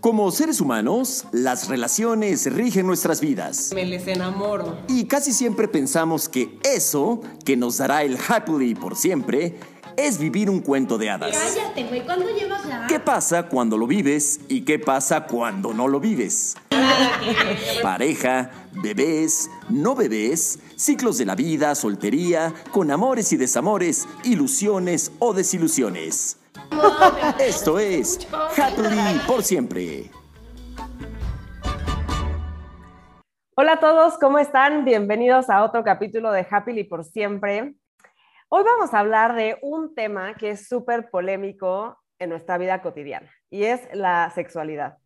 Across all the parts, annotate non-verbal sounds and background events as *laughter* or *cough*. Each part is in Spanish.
Como seres humanos, las relaciones rigen nuestras vidas. Me les enamoro. Y casi siempre pensamos que eso, que nos dará el happily por siempre, es vivir un cuento de hadas. Cállate, güey, ¿cuándo llevas ya? ¿Qué pasa cuando lo vives y qué pasa cuando no lo vives? Pareja, bebés, no bebés, ciclos de la vida, soltería, con amores y desamores, ilusiones o desilusiones. Esto es Happily por siempre. Hola a todos, ¿cómo están? Bienvenidos a otro capítulo de Happily por siempre. Hoy vamos a hablar de un tema que es súper polémico en nuestra vida cotidiana y es la sexualidad.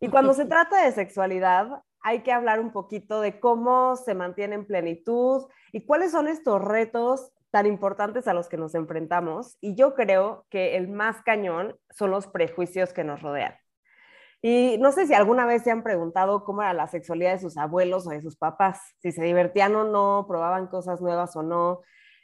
Y cuando se *laughs* trata de sexualidad, hay que hablar un poquito de cómo se mantiene en plenitud y cuáles son estos retos tan importantes a los que nos enfrentamos. Y yo creo que el más cañón son los prejuicios que nos rodean. Y no sé si alguna vez se han preguntado cómo era la sexualidad de sus abuelos o de sus papás, si se divertían o no, probaban cosas nuevas o no.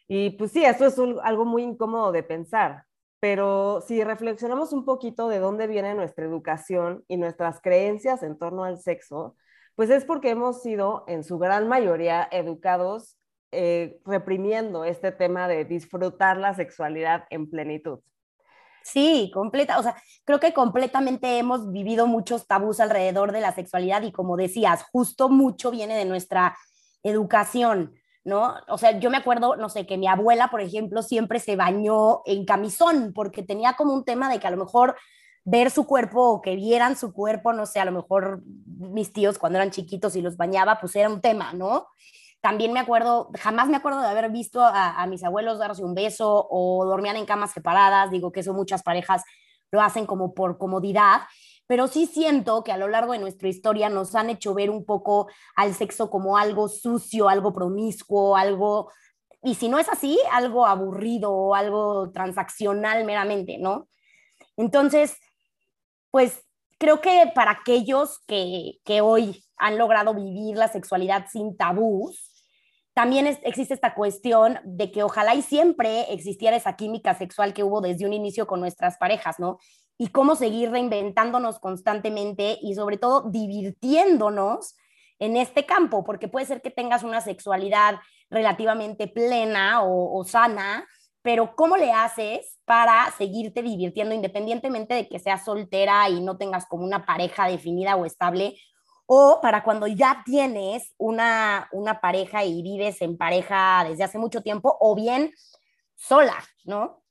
Y pues sí, esto es algo muy incómodo de pensar, pero si reflexionamos un poquito de dónde viene nuestra educación y nuestras creencias en torno al sexo, pues es porque hemos sido en su gran mayoría educados eh, reprimiendo este tema de disfrutar la sexualidad en plenitud. Sí, completa, o sea, creo que completamente hemos vivido muchos tabús alrededor de la sexualidad y como decías, justo mucho viene de nuestra educación, ¿no? O sea, yo me acuerdo, no sé, que mi abuela, por ejemplo, siempre se bañó en camisón porque tenía como un tema de que a lo mejor ver su cuerpo o que vieran su cuerpo, no sé, a lo mejor mis tíos cuando eran chiquitos y los bañaba, pues era un tema, ¿no? También me acuerdo, jamás me acuerdo de haber visto a, mis abuelos darse un beso o dormían en camas separadas. Digo que eso muchas parejas lo hacen como por comodidad, pero sí siento que a lo largo de nuestra historia nos han hecho ver un poco al sexo como algo sucio, algo promiscuo, algo, y si no es así, algo aburrido o algo transaccional meramente, ¿no? Entonces, pues creo que para aquellos que, que hoy han logrado vivir la sexualidad sin tabús, también existe esta cuestión de que ojalá y siempre existiera esa química sexual que hubo desde un inicio con nuestras parejas, ¿no? Y cómo seguir reinventándonos constantemente y sobre todo divirtiéndonos en este campo, porque puede ser que tengas una sexualidad relativamente plena o, sana, pero ¿cómo le haces para seguirte divirtiendo independientemente de que seas soltera y no tengas como una pareja definida o estable? O para cuando ya tienes una, una pareja y vives en pareja desde hace mucho tiempo, o bien sola, ¿no?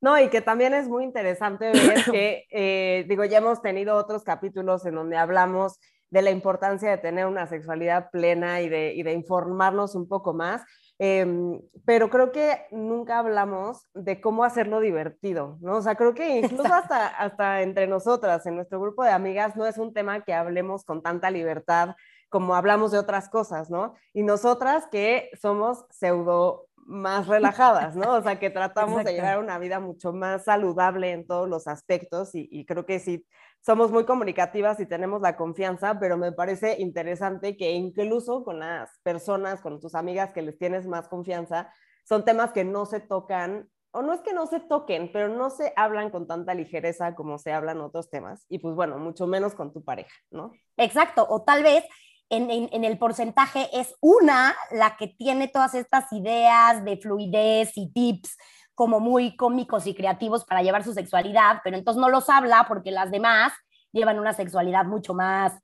No, y que también es muy interesante ver *coughs* que, eh, digo, ya hemos tenido otros capítulos en donde hablamos de la importancia de tener una sexualidad plena y de, y de informarnos un poco más, Em, pero creo que nunca hablamos de cómo hacerlo divertido, ¿no? O sea, creo que incluso hasta, hasta entre nosotras, en nuestro grupo de amigas, no es un tema que hablemos con tanta libertad como hablamos de otras cosas, ¿no? Y nosotras que somos pseudo más relajadas, ¿no? O sea, que tratamos de llevar una vida mucho más saludable en todos los aspectos y, y creo que sí somos muy comunicativas y tenemos la confianza, pero me parece interesante que incluso con las personas, con tus amigas que les tienes más confianza, son temas que no se tocan, o no es que no se toquen, pero no se hablan con tanta ligereza como se hablan otros temas, y pues bueno, mucho menos con tu pareja, ¿no? Exacto, o tal vez en, en, el porcentaje es una la que tiene todas estas ideas de fluidez y tips como muy cómicos y creativos para llevar su sexualidad, pero entonces no los habla porque las demás llevan una sexualidad mucho más,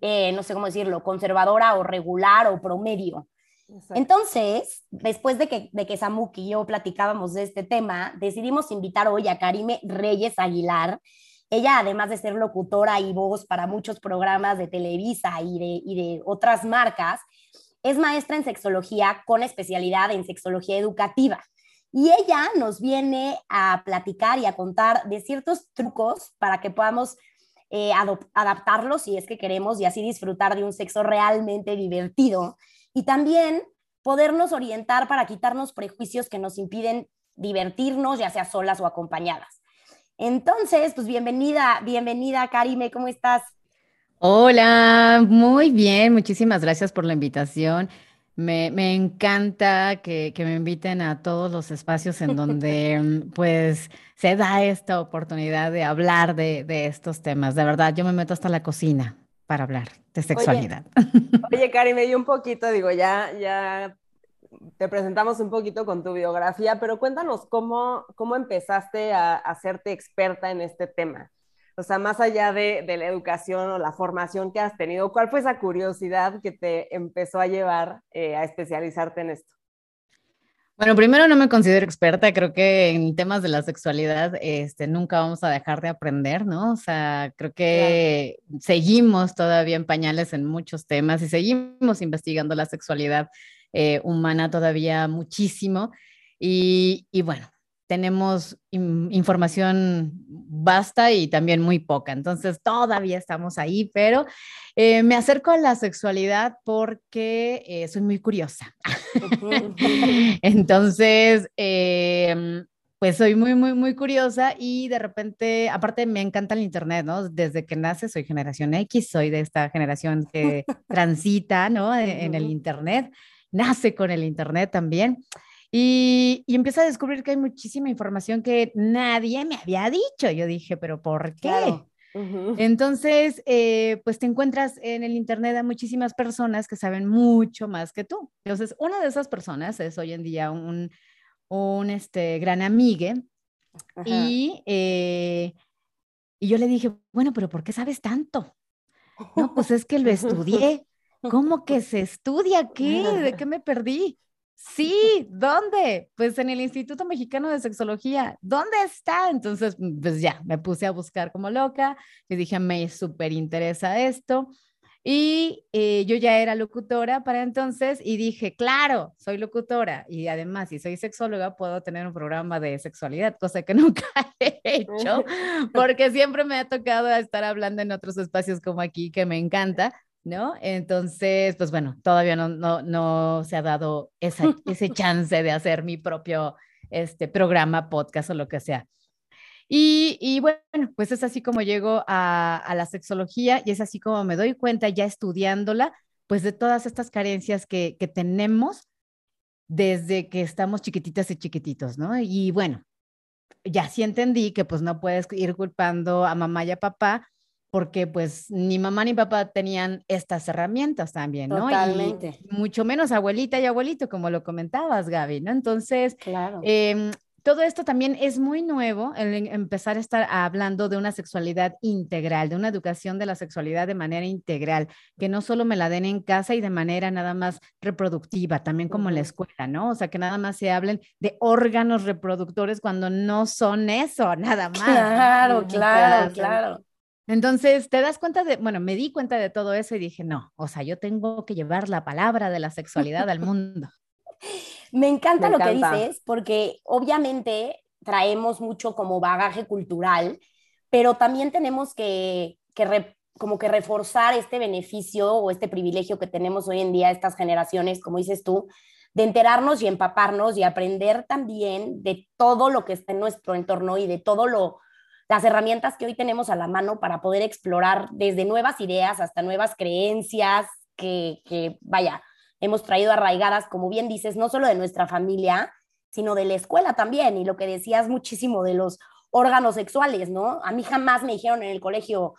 eh, no sé cómo decirlo, conservadora o regular o promedio. Entonces, después de que, de que Samuk y yo platicábamos de este tema, decidimos invitar hoy a Karime Reyes Aguilar. Ella, además de ser locutora y voz para muchos programas de Televisa y de, y de otras marcas, es maestra en sexología con especialidad en sexología educativa. Y ella nos viene a platicar y a contar de ciertos trucos para que podamos eh, adaptarlos si es que queremos y así disfrutar de un sexo realmente divertido. Y también podernos orientar para quitarnos prejuicios que nos impiden divertirnos, ya sea solas o acompañadas. Entonces, pues bienvenida, bienvenida Karime, ¿cómo estás? Hola, muy bien, muchísimas gracias por la invitación. Me, me encanta que, que, me inviten a todos los espacios en donde *laughs* mm, pues se da esta oportunidad de hablar de, de, estos temas. De verdad, yo me meto hasta la cocina para hablar de sexualidad. Oye, Cari, me dio un poquito, digo, ya, ya te presentamos un poquito con tu biografía, pero cuéntanos cómo, cómo empezaste a, hacerte experta en este tema. O sea, más allá de, de, la educación o la formación que has tenido, ¿cuál fue esa curiosidad que te empezó a llevar eh, a especializarte en esto? Bueno, primero no me considero experta, creo que en temas de la sexualidad este, nunca vamos a dejar de aprender, ¿no? O sea, creo que claro. seguimos todavía en pañales en muchos temas y seguimos investigando la sexualidad eh, humana todavía muchísimo. Y, y bueno, tenemos información vasta y también muy poca. Entonces, todavía estamos ahí, pero eh, me acerco a la sexualidad porque eh, soy muy curiosa. *laughs* Entonces, eh, pues soy muy, muy, muy curiosa y de repente, aparte me encanta el Internet, ¿no? Desde que nace soy generación X, soy de esta generación que transita, ¿no? En el Internet, nace con el Internet también. Y, y empiezo a descubrir que hay muchísima información que nadie me había dicho. Yo dije, pero ¿por qué? Claro. Uh -huh. Entonces, eh, pues te encuentras en el Internet a muchísimas personas que saben mucho más que tú. Entonces, una de esas personas es hoy en día un, un este, gran amigue y, eh, y yo le dije, bueno, pero ¿por qué sabes tanto? No, pues es que lo *laughs* estudié. ¿Cómo que se estudia qué? ¿De qué *laughs* me perdí? Sí, *laughs* ¿dónde? Pues en el Instituto Mexicano de Sexología. ¿Dónde está? Entonces, pues ya, me puse a buscar como loca. Le dije, me súper interesa esto. Y eh, yo ya era locutora para entonces y dije, claro, soy locutora y además si soy sexóloga puedo tener un programa de sexualidad, cosa que *laughs* nunca he hecho porque siempre me ha tocado estar hablando en otros espacios como aquí que me encanta, ¿no? Entonces, pues bueno, todavía no, no, no se ha dado esa, *laughs* ese chance de hacer mi propio este, programa, podcast o lo que sea. Y, y, bueno, pues es así como llego a, a, la sexología y es así como me doy cuenta ya estudiándola, pues de todas estas carencias que, que tenemos desde que estamos chiquititas y chiquititos, ¿no? Y bueno, ya sí entendí que pues no puedes ir culpando a mamá y a papá porque pues ni mamá ni papá tenían estas herramientas también, ¿no? Totalmente. Y mucho menos abuelita y abuelito, como lo comentabas, Gaby, ¿no? Entonces, claro. eh, todo esto también es muy nuevo, el empezar a estar hablando de una sexualidad integral, de una educación de la sexualidad de manera integral, que no solo me la den en casa y de manera nada más reproductiva, también como en la escuela, ¿no? O sea, que nada más se hablen de órganos reproductores cuando no son eso, *laughs* nada más. Claro, claro, claro. Entonces, te das cuenta de, bueno, me di cuenta de todo eso y dije, no, o sea, yo tengo que llevar la palabra de la sexualidad al mundo. *laughs* Me encanta me lo encanta. que dices, porque obviamente traemos mucho como bagaje cultural, pero también tenemos que, que re, como que reforzar este beneficio o este privilegio que tenemos hoy en día estas generaciones, como dices tú, de enterarnos y empaparnos y aprender también de todo lo que está en nuestro entorno y de todo lo las herramientas que hoy tenemos a la mano para poder explorar desde nuevas ideas hasta nuevas creencias que, vaya, hemos traído arraigadas, como bien dices, no solo de nuestra familia, sino de la escuela también. Y lo que decías muchísimo de los órganos sexuales, ¿no? A mí jamás me dijeron en el colegio,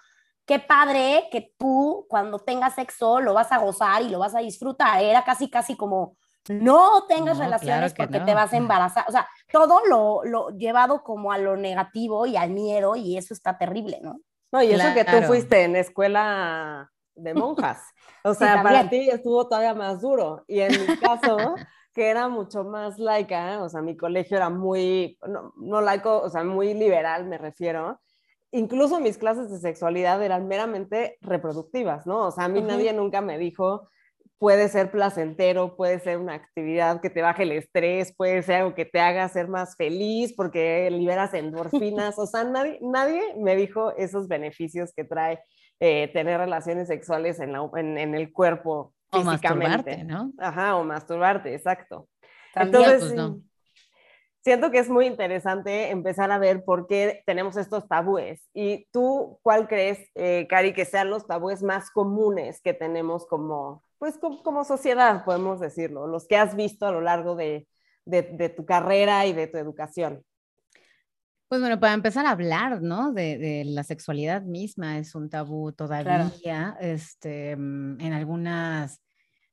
qué padre que tú cuando tengas sexo lo vas a gozar y lo vas a disfrutar. Era casi, casi como, no tengas no, relaciones claro porque no. te vas a embarazar. O sea, todo lo, lo, llevado como a lo negativo y al miedo y eso está terrible, ¿no? No, y eso claro. que tú fuiste en escuela de monjas. *laughs* O sea, sí, para ti estuvo todavía más duro. Y en mi caso, *laughs* que era mucho más laica, o sea, mi colegio era muy, no, no laico, o sea, muy liberal, me refiero. Incluso mis clases de sexualidad eran meramente reproductivas, ¿no? O sea, a mí uh -huh. nadie nunca me dijo, puede ser placentero, puede ser una actividad que te baje el estrés, puede ser algo que te haga ser más feliz porque liberas *laughs* endorfinas, o sea, nadie, nadie me dijo esos beneficios que trae eh, tener relaciones sexuales en, la, en, en, el cuerpo o físicamente. ¿no? Ajá, o masturbarte, exacto. También, Entonces, pues, no. siento que es muy interesante empezar a ver por qué tenemos estos tabúes. ¿Y tú cuál crees, eh, Cari, que sean los tabúes más comunes que tenemos como, pues como, sociedad, podemos decirlo, los que has visto a lo largo de, tu carrera y de tu educación. Pues bueno, para empezar a hablar, ¿no? De, la sexualidad misma es un tabú todavía, este, mm, en algunas,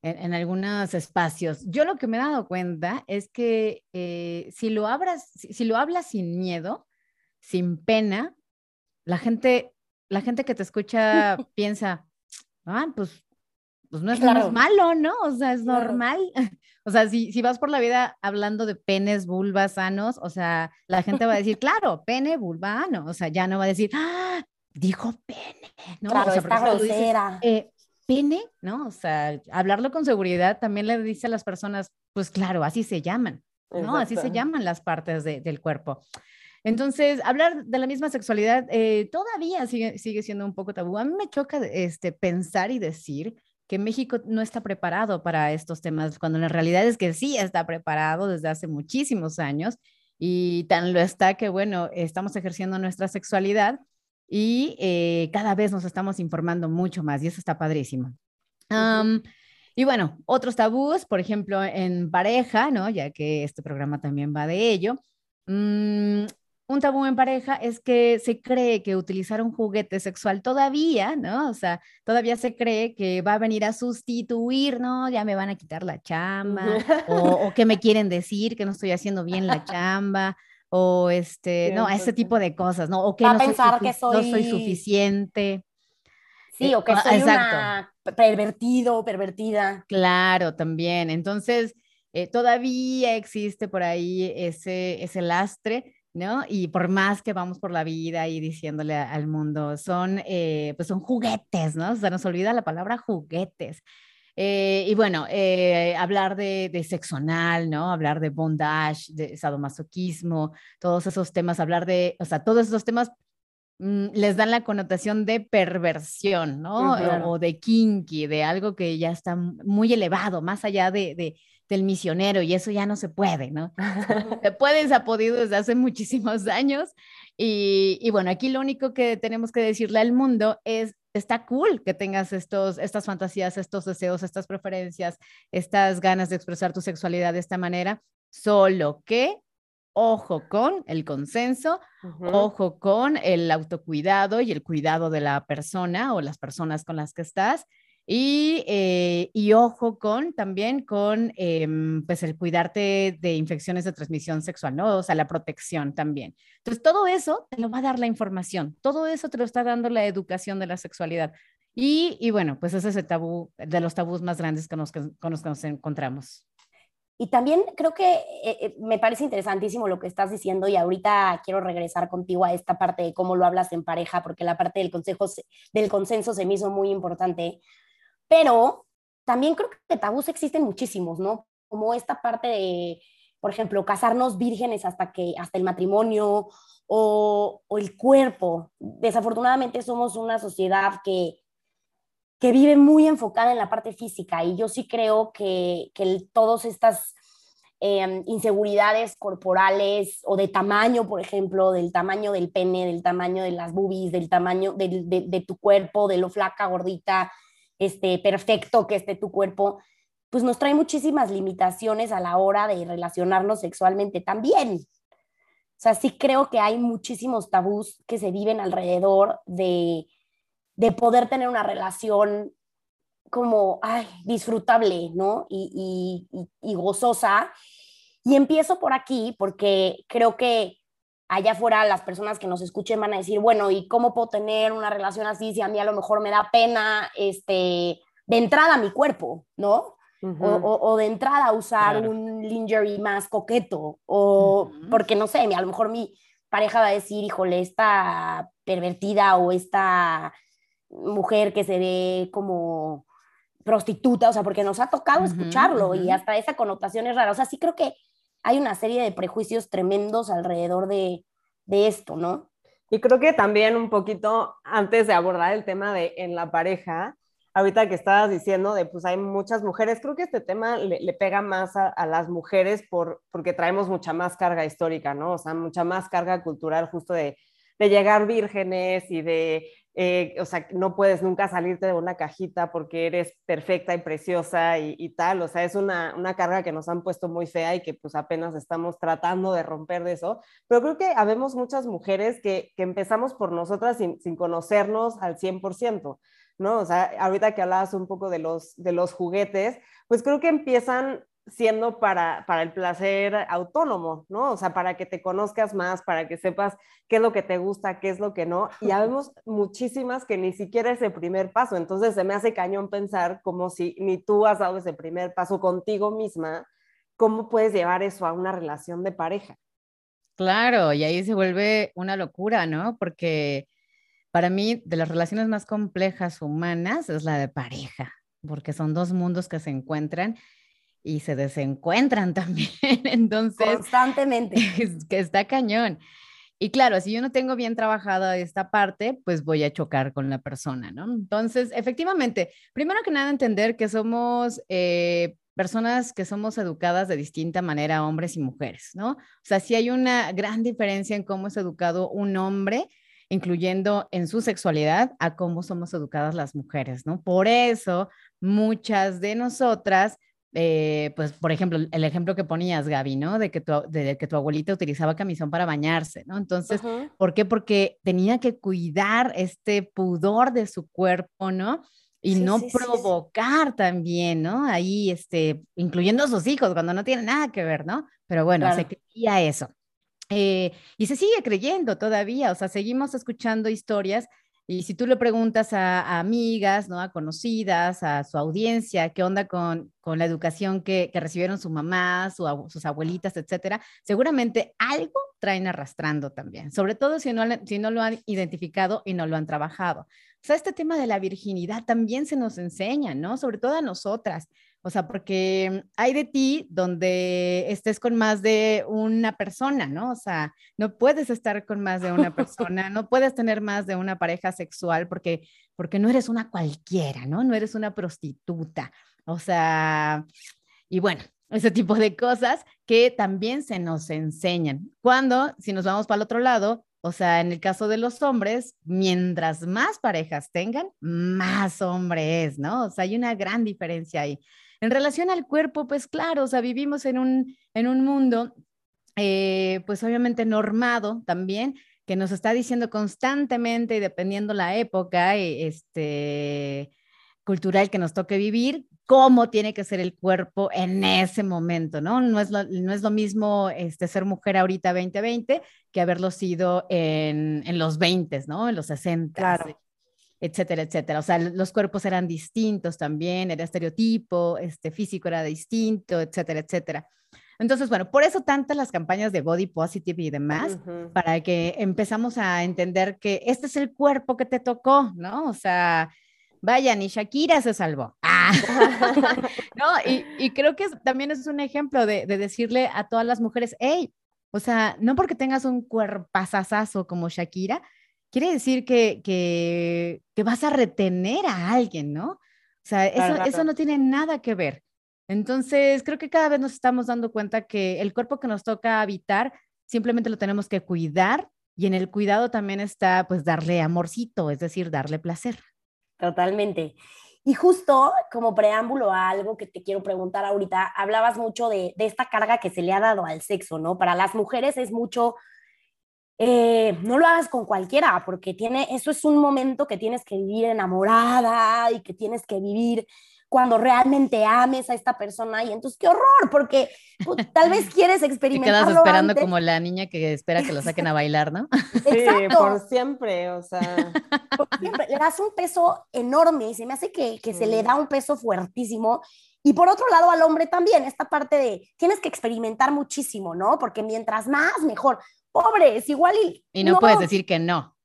en, algunos espacios. Yo lo que me he dado cuenta es que eh, si lo hablas, si, lo hablas sin miedo, sin pena, la gente, la gente que te escucha *laughs* piensa, ah, pues, pues no es, malo, ¿no? O sea, es normal. *laughs* O sea, si, si vas por la vida hablando de penes, vulvas, sanos, o sea, la gente va a decir, *laughs* claro, pene, vulva, ano. O sea, ya no va a decir, ah, dijo pene, ¿no? Claro, o sea, está grosera. Eh, pene, ¿no? O sea, hablarlo con seguridad también le dice a las personas, pues claro, así se llaman, ¿no? Así se llaman las partes del cuerpo. Entonces, hablar de la misma sexualidad eh, todavía sigue, sigue siendo un poco tabú. A mí me choca este, pensar y decir que México no está preparado para estos temas, cuando la realidad es que sí está preparado desde hace muchísimos años y tan lo está que, bueno, estamos ejerciendo nuestra sexualidad y eh, cada vez nos estamos informando mucho más y eso está padrísimo. y bueno, otros tabús, por ejemplo, en pareja, ¿no? Ya que este programa también va de ello. Mm, un tabú en pareja es que se cree que utilizar un juguete sexual todavía, ¿no? O sea, todavía se cree que va a venir a sustituir, ¿no? Ya me van a quitar la chamba, *laughs* o, que me quieren decir que no estoy haciendo bien la chamba, o este, no, ese tipo de cosas, ¿no? O que, no, pensar que soy... no soy suficiente. Sí, o que eh, soy una pervertido, pervertida. Claro, también. Entonces, eh, todavía existe por ahí ese, ese lastre ¿no? Y por más que vamos por la vida y diciéndole al mundo, son, eh, pues son juguetes, ¿no? Se nos olvida la palabra juguetes. Eh, y bueno, eh, hablar de, de, sexo anal, ¿no? Hablar de bondage, de sadomasoquismo, todos esos temas, hablar de, o sea, todos esos temas mm, les dan la connotación de perversión, ¿no? o, de kinky, de algo que ya está muy elevado, más allá de, de, del misionero y eso ya no se puede, ¿no? *laughs* se puede, se ha podido desde hace muchísimos años y, y, bueno, aquí lo único que tenemos que decirle al mundo es, está cool que tengas estos, estas fantasías, estos deseos, estas preferencias, estas ganas de expresar tu sexualidad de esta manera, solo que ojo con el consenso, ojo con el autocuidado y el cuidado de la persona o las personas con las que estás y, eh, y, ojo con también con em, pues el cuidarte de infecciones de transmisión sexual, ¿no? O sea, la protección también. Entonces, todo eso te lo va a dar la información, todo eso te lo está dando la educación de la sexualidad. Y, y bueno, pues ese es el tabú, de los tabús más grandes con los que, con los que nos encontramos. Y también creo que eh, eh, me parece interesantísimo lo que estás diciendo y ahorita quiero regresar contigo a esta parte de cómo lo hablas en pareja, porque la parte del, consejo, del consenso se me hizo muy importante, pero también creo que tabús existen muchísimos, ¿no? Como esta parte de, por ejemplo, casarnos vírgenes hasta, que, hasta el matrimonio o, el cuerpo. Desafortunadamente somos una sociedad que, que vive muy enfocada en la parte física y yo sí creo que, que todas estas em, inseguridades corporales o de tamaño, por ejemplo, del tamaño del pene, del tamaño de las boobies, del tamaño de, de tu cuerpo, de lo flaca, gordita, este, perfecto que esté tu cuerpo, pues nos trae muchísimas limitaciones a la hora de relacionarnos sexualmente también. O sea, sí creo que hay muchísimos tabús que se viven alrededor de, de poder tener una relación como, ay, disfrutable, ¿no? Y, y, y, gozosa. Y empiezo por aquí porque creo que allá afuera las personas que nos escuchen van a decir, bueno, ¿y cómo puedo tener una relación así si a mí a lo mejor me da pena este, de entrada mi cuerpo, ¿no? o, o, de entrada usar un lingerie más coqueto, o porque no sé, a lo mejor mi pareja va a decir, híjole, esta pervertida o esta mujer que se ve como prostituta, o sea, porque nos ha tocado escucharlo y hasta esa connotación es rara. O sea, sí creo que hay una serie de prejuicios tremendos alrededor de, esto, ¿no? Y creo que también un poquito antes de abordar el tema de en la pareja, ahorita que estabas diciendo de pues hay muchas mujeres, creo que este tema le, pega más a, las mujeres por, porque traemos mucha más carga histórica, ¿no? O sea, mucha más carga cultural justo de de llegar vírgenes y de eh, o sea, no puedes nunca salirte de una cajita porque eres perfecta y preciosa y, tal, o sea, es una, una, carga que nos han puesto muy fea y que pues apenas estamos tratando de romper de eso, pero creo que habemos muchas mujeres que, que empezamos por nosotras sin, sin conocernos al 100%. ¿no? O sea, ahorita que hablabas un poco de los, de los juguetes, pues creo que empiezan siendo para, para el placer autónomo, ¿no? O sea, para que te conozcas más, para que sepas qué es lo que te gusta, qué es lo que no. Y habemos muchísimas que ni siquiera ese primer paso. Entonces se me hace cañón pensar como si ni tú has dado ese primer paso contigo misma, ¿cómo puedes llevar eso a una relación de pareja? Claro, y ahí se vuelve una locura, ¿no? Porque para mí, de las relaciones más complejas humanas es la de pareja, porque son dos mundos que se encuentran y se desencuentran *laughs* también. Entonces, constantemente. *laughs* Es, que está cañón. Y claro, si yo no tengo bien trabajada esta parte, pues voy a chocar con la persona, ¿no? Entonces, efectivamente, primero que nada, entender que somos eh, personas que somos educadas de distinta manera, hombres y mujeres, ¿no? O sea, sí hay una gran diferencia en cómo es educado un hombre, incluyendo en su sexualidad, a cómo somos educadas las mujeres, ¿no? Por eso, muchas de nosotras eh, pues, por ejemplo, el ejemplo que ponías, Gaby, ¿no? De que tu, de que tu abuelita utilizaba camisón para bañarse, ¿no? Entonces, ¿por qué? Porque tenía que cuidar este pudor de su cuerpo, ¿no? Y no provocar también, ¿no? Ahí, este, incluyendo a sus hijos, cuando no tiene nada que ver, ¿no? Pero bueno, se creía eso. Eh, y se sigue creyendo todavía, o sea, seguimos escuchando historias y si tú le preguntas a, amigas, ¿no? A conocidas, a su audiencia, qué onda con, con la educación que, que, recibieron su mamá, su, sus abuelitas, etcétera, seguramente algo traen arrastrando también, sobre todo si no, si no lo han identificado y no lo han trabajado. O sea, este tema de la virginidad también se nos enseña, ¿no? Sobre todo a nosotras. O sea, porque hay de ti donde estés con más de una persona, ¿no? O sea, no puedes estar con más de una *laughs* persona, no puedes tener más de una pareja sexual porque, porque no eres una cualquiera, ¿no? No eres una prostituta. O sea, y bueno, ese tipo de cosas que también se nos enseñan. Cuando, si nos vamos para el otro lado, o sea, en el caso de los hombres, mientras más parejas tengan, más hombre es, ¿no? O sea, hay una gran diferencia ahí. En relación al cuerpo, pues claro, o sea, vivimos en un, en un mundo, eh, pues obviamente normado también, que nos está diciendo constantemente y dependiendo la época eh, este, cultural que nos toque vivir, cómo tiene que ser el cuerpo en ese momento, ¿no? No es lo, no es lo mismo este, ser mujer ahorita 2020 que haberlo sido en, en los 20, ¿no? En los 60. Claro etcétera, etcétera. O sea, los cuerpos eran distintos también, era estereotipo, este físico era distinto, etcétera, etcétera. Entonces, bueno, por eso tantas las campañas de body positive y demás, para que empezamos a entender que este es el cuerpo que te tocó, ¿no? O sea, vaya, ni Shakira se salvó. Ah. *laughs* ¿No? Y, y, creo que también es un ejemplo de, de, decirle a todas las mujeres, hey, o sea, no porque tengas un cuerpazazazo como Shakira, quiere decir que, que, que, vas a retener a alguien, ¿no? O sea, eso, eso no tiene nada que ver. Entonces, creo que cada vez nos estamos dando cuenta que el cuerpo que nos toca habitar, simplemente lo tenemos que cuidar y en el cuidado también está, pues, darle amorcito, es decir, darle placer. Totalmente. Y justo como preámbulo a algo que te quiero preguntar ahorita, hablabas mucho de, de, esta carga que se le ha dado al sexo, ¿no? Para las mujeres es mucho eh, no lo hagas con cualquiera, porque tiene, eso es un momento que tienes que vivir enamorada y que tienes que vivir cuando realmente ames a esta persona y entonces qué horror, porque pues, tal vez *laughs* quieres experimentar. Te quedas esperando como la niña que espera que lo saquen a bailar, ¿no? *laughs* Sí, por siempre, o sea. Por siempre, le das un peso enorme y se me hace que, que se le da un peso fuertísimo. Y por otro lado, al hombre también, esta parte de tienes que experimentar muchísimo, ¿no? Porque mientras más, mejor pobres, igual y... Y no, puedes decir que no.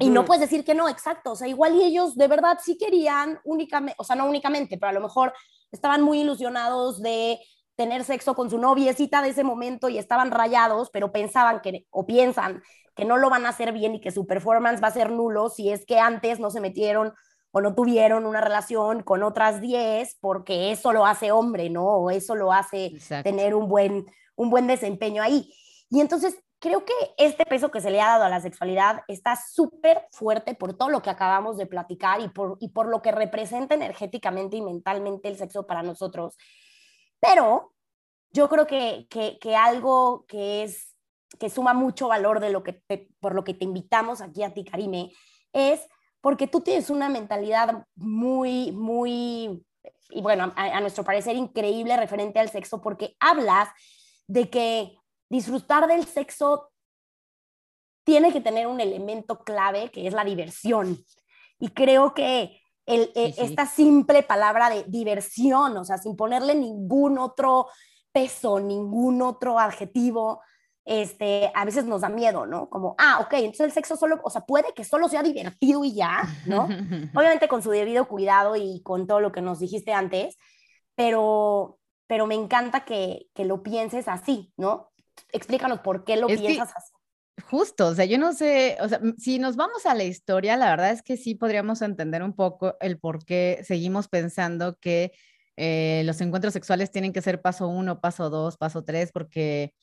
Y no puedes decir que no, exacto. O sea, igual y ellos de verdad sí querían únicamente, o sea, no únicamente, pero a lo mejor estaban muy ilusionados de tener sexo con su noviecita de ese momento y estaban rayados, pero pensaban que, o piensan que no lo van a hacer bien y que su performance va a ser nulo si es que antes no se metieron o no tuvieron una relación con otras 10, porque eso lo hace hombre, ¿no? O eso lo hace tener un buen, un buen desempeño ahí. Y entonces creo que este peso que se le ha dado a la sexualidad está súper fuerte por todo lo que acabamos de platicar y por, y por lo que representa energéticamente y mentalmente el sexo para nosotros. Pero yo creo que, que, algo que es que suma mucho valor de lo que por lo que te invitamos aquí a ti, Karime, es porque tú tienes una mentalidad muy, muy, y bueno, a nuestro parecer increíble referente al sexo, porque hablas de que disfrutar del sexo tiene que tener un elemento clave que es la diversión. Y creo que el, e, esta simple palabra de diversión, o sea, sin ponerle ningún otro peso, ningún otro adjetivo, este, a veces nos da miedo, ¿no? Como, ah, ok, entonces el sexo solo, o sea, puede que solo sea divertido y ya, ¿no? *laughs* Obviamente con su debido cuidado y con todo lo que nos dijiste antes, pero, pero me encanta que, que lo pienses así, ¿no? explícanos por qué lo piensas así. Justo, o sea, yo no sé, o sea, si nos vamos a la historia, la verdad es que sí podríamos entender un poco el por qué seguimos pensando que eh, los encuentros sexuales tienen que ser paso uno, paso dos, paso tres, porque,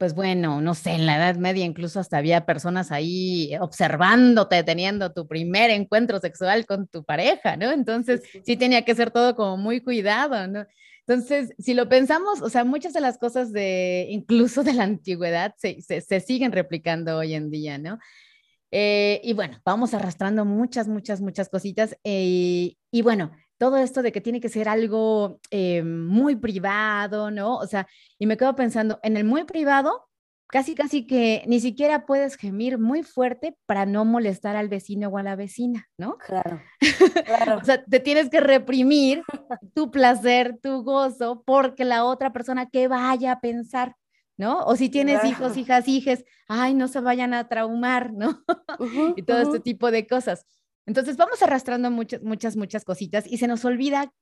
pues bueno, no sé, en la Edad Media incluso hasta había personas ahí observándote, teniendo tu primer encuentro sexual con tu pareja, ¿no? Entonces, sí tenía que ser todo como muy cuidado, ¿no? Entonces, si lo pensamos, o sea, muchas de las cosas de, incluso de la antigüedad, se, se, siguen replicando hoy en día, ¿no? Eh, y bueno, vamos arrastrando muchas, muchas, muchas cositas. Eh, y bueno, todo esto de que tiene que ser algo eh, muy privado, ¿no? O sea, y me quedo pensando, en el muy privado, casi, casi que ni siquiera puedes gemir muy fuerte para no molestar al vecino o a la vecina, ¿no? Claro, *laughs* claro. o sea, te tienes que reprimir tu placer, tu gozo, porque la otra persona que vaya a pensar, ¿no? O si tienes hijos, hijas, hijes, ay, no se vayan a traumar, ¿no? *laughs* y todo este tipo de cosas. Entonces vamos arrastrando muchas, muchas, muchas cositas y se nos olvida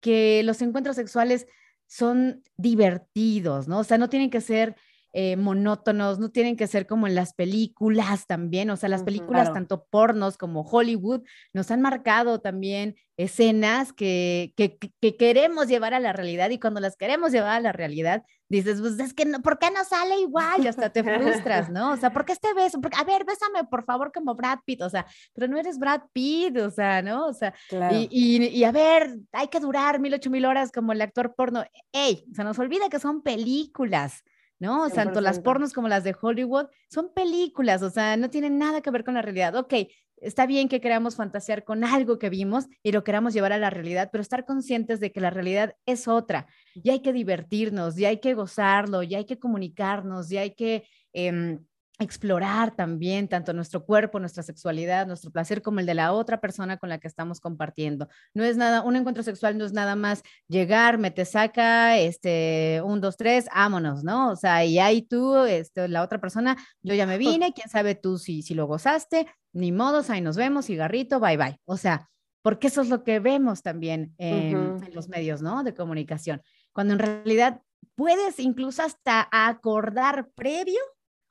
que los encuentros sexuales son divertidos, ¿no? O sea, no tienen que ser eh, monótonos, no tienen que ser como en las películas también, o sea, las películas tanto pornos como Hollywood nos han marcado también escenas que, que, queremos llevar a la realidad y cuando las queremos llevar a la realidad, dices, pues es que, no, ¿por qué no sale igual? Y hasta te frustras, *laughs* ¿no? O sea, ¿por qué este beso? Porque, a ver, bésame por favor como Brad Pitt, o sea, pero no eres Brad Pitt, o sea, ¿no? O sea, y, y, y, a ver, hay que durar mil, ocho mil horas como el actor porno. ¡Ey! Se nos olvida que son películas. ¿No? Tanto las pornos como las de Hollywood son películas, o sea, no tienen nada que ver con la realidad. Ok, está bien que queramos fantasear con algo que vimos y lo queramos llevar a la realidad, pero estar conscientes de que la realidad es otra y hay que divertirnos, y hay que gozarlo, y hay que comunicarnos, y hay que... Em, explorar también tanto nuestro cuerpo, nuestra sexualidad, nuestro placer como el de la otra persona con la que estamos compartiendo. No es nada, un encuentro sexual no es nada más llegar, me te saca, este, un, dos, tres, vámonos, ¿no? O sea, y ahí tú, este, la otra persona, yo ya me vine, quién sabe tú si, si lo gozaste, ni modos, ahí nos vemos, cigarrito, bye bye. O sea, porque eso es lo que vemos también en, en los medios, ¿no? De comunicación, cuando en realidad puedes incluso hasta acordar previo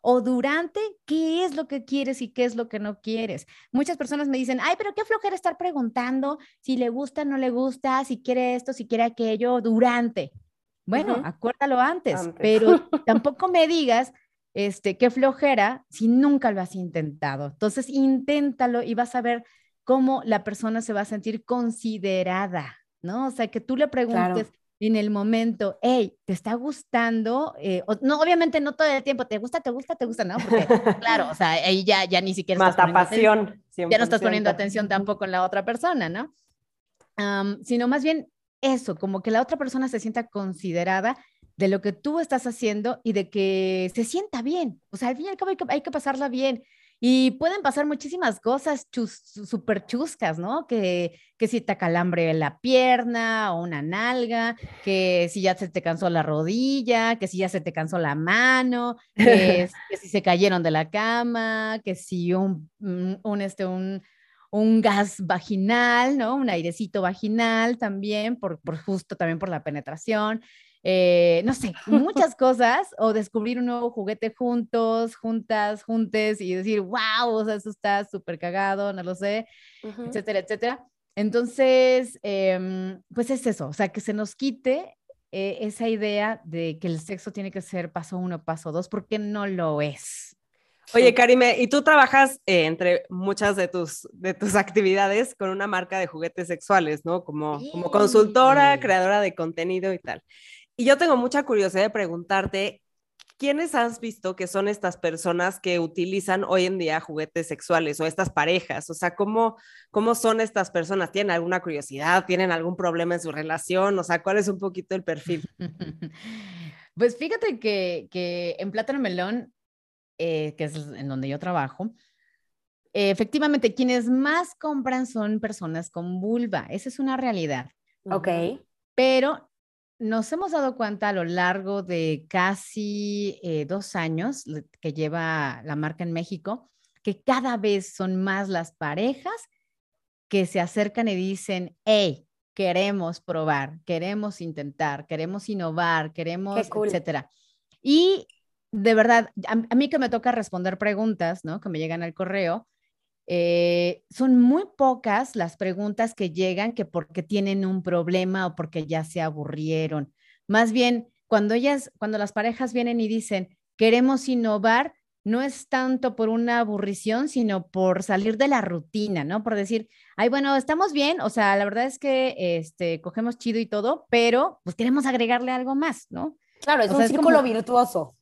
o durante qué es lo que quieres y qué es lo que no quieres. Muchas personas me dicen, ay, pero qué flojera estar preguntando si le gusta, no le gusta, si quiere esto, si quiere aquello, durante. Bueno, acuérdalo antes, pero *laughs* tampoco me digas, este, qué flojera si nunca lo has intentado. Entonces, inténtalo y vas a ver cómo la persona se va a sentir considerada, ¿no? O sea, que tú le preguntes, en el momento, hey, ¿te está gustando? Eh, no, obviamente no todo el tiempo, ¿te gusta, te gusta, te gusta? No, porque *laughs* claro, o sea, ahí ya, ya ni siquiera... Mata pasión. Ya no estás poniendo atención tampoco en la otra persona, ¿no? sino más bien eso, como que la otra persona se sienta considerada de lo que tú estás haciendo y de que se sienta bien. O sea, al fin y al cabo hay que, hay que pasarla bien. Y pueden pasar muchísimas cosas súper chuscas, ¿no? Que, que si te calambre la pierna o una nalga, que si ya se te cansó la rodilla, que si ya se te cansó la mano, que, *laughs* si se cayeron de la cama, que si un, un, este, un, un gas vaginal, ¿no? Un airecito vaginal también, por, por justo también por la penetración. Eh, no sé, *laughs* muchas cosas, o descubrir un nuevo juguete juntos, juntas, juntes y decir, wow, o sea, eso está súper cagado, no lo sé, etcétera, etcétera. Entonces, em, pues es eso, o sea, que se nos quite eh, esa idea de que el sexo tiene que ser paso uno, paso dos, porque no lo es. Oye, Karime, y tú trabajas eh, entre muchas de tus, de tus *laughs* actividades con una marca de juguetes sexuales, ¿no? Como, como consultora, creadora de contenido y tal. Y yo tengo mucha curiosidad de preguntarte, ¿quiénes has visto que son estas personas que utilizan hoy en día juguetes sexuales o estas parejas? O sea, ¿cómo, cómo son estas personas? ¿Tienen alguna curiosidad? ¿Tienen algún problema en su relación? O sea, ¿cuál es un poquito el perfil? *laughs* Pues fíjate que, que en Plátano Melón eh, que es en donde yo trabajo, efectivamente, quienes más compran son personas con vulva. Esa es una realidad. Ok. Pero nos hemos dado cuenta a lo largo de casi eh, dos años que lleva la marca en México, que cada vez son más las parejas que se acercan y dicen, hey, queremos probar, queremos intentar, queremos innovar, queremos, etcétera. Y de verdad, a, mí que me toca responder preguntas, ¿no? Que me llegan al correo, eh, son muy pocas las preguntas que llegan que porque tienen un problema o porque ya se aburrieron. Más bien, cuando ellas, cuando las parejas vienen y dicen, queremos innovar, no es tanto por una aburrición, sino por salir de la rutina, ¿no? Por decir, ay, bueno, estamos bien, o sea, la verdad es que este, cogemos chido y todo, pero pues queremos agregarle algo más, ¿no? Claro, es un círculo virtuoso.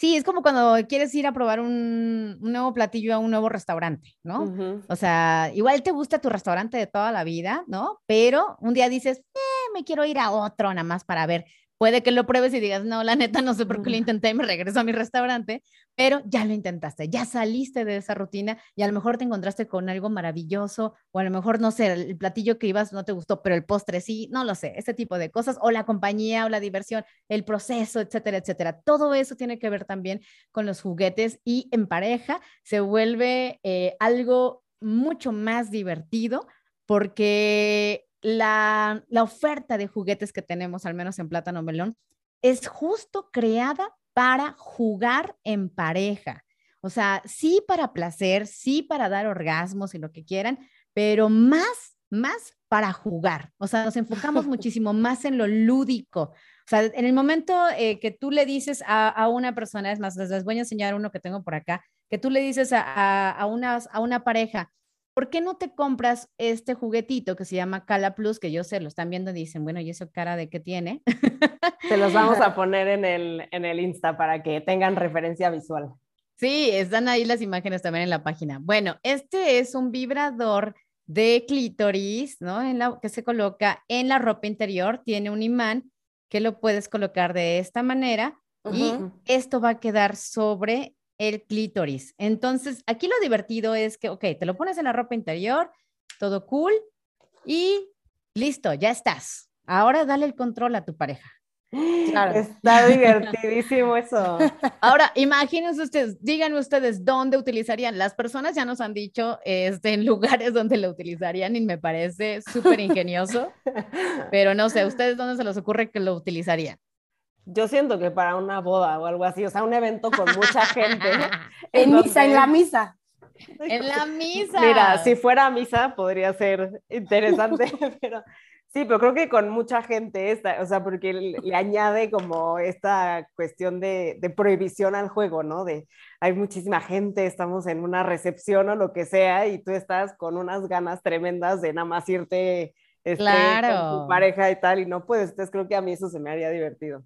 Sí, es como cuando quieres ir a probar un, nuevo platillo a un nuevo restaurante, ¿no? O sea, igual te gusta tu restaurante de toda la vida, ¿no? Pero un día dices, eh, me quiero ir a otro nada más para ver Puede que lo pruebes y digas, no, la neta, no sé por qué lo intenté y me regreso a mi restaurante, pero ya lo intentaste, ya saliste de esa rutina y a lo mejor te encontraste con algo maravilloso o a lo mejor, no sé, el platillo que ibas no te gustó, pero el postre sí, no lo sé, ese tipo de cosas, o la compañía o la diversión, el proceso, etcétera, etcétera. Todo eso tiene que ver también con los juguetes y en pareja se vuelve eh, algo mucho más divertido porque la, oferta de juguetes que tenemos, al menos en Plátano Melón, es justo creada para jugar en pareja. O sea, sí para placer, sí para dar orgasmos y lo que quieran, pero más, más para jugar. O sea, nos enfocamos *laughs* muchísimo más en lo lúdico. O sea, en el momento eh, que tú le dices a, una persona, es más, les voy a enseñar uno que tengo por acá, que tú le dices a, a, una, a una pareja, ¿por qué no te compras este juguetito que se llama Cala Plus, que yo sé, lo están viendo y dicen, bueno, ¿y eso cara de qué tiene? Se los vamos a *laughs* poner en el, en el Insta para que tengan referencia visual. Sí, están ahí las imágenes también en la página. Bueno, este es un vibrador de clítoris, ¿no? En la, que se coloca en la ropa interior, tiene un imán que lo puedes colocar de esta manera y esto va a quedar sobre el clítoris. Entonces, aquí lo divertido es que, ok, te lo pones en la ropa interior, todo cool y listo, ya estás. Ahora dale el control a tu pareja. Claro. Está divertidísimo eso. *laughs* Ahora, imagínense ustedes, díganme ustedes dónde utilizarían. Las personas ya nos han dicho este, en lugares donde lo utilizarían y me parece súper ingenioso, pero no sé, ¿ustedes dónde se les ocurre que lo utilizarían? Yo siento que para una boda o algo así, o sea, un evento con mucha gente. *laughs* en misa, en la misa. En la misa. Mira, si fuera misa podría ser interesante, *laughs* pero sí, pero creo que con mucha gente, esta, o sea, porque le, añade como esta cuestión de, de, prohibición al juego, ¿no? De hay muchísima gente, estamos en una recepción o lo que sea, y tú estás con unas ganas tremendas de nada más irte este, con tu pareja y tal, y no puedes. Entonces creo que a mí eso se me haría divertido.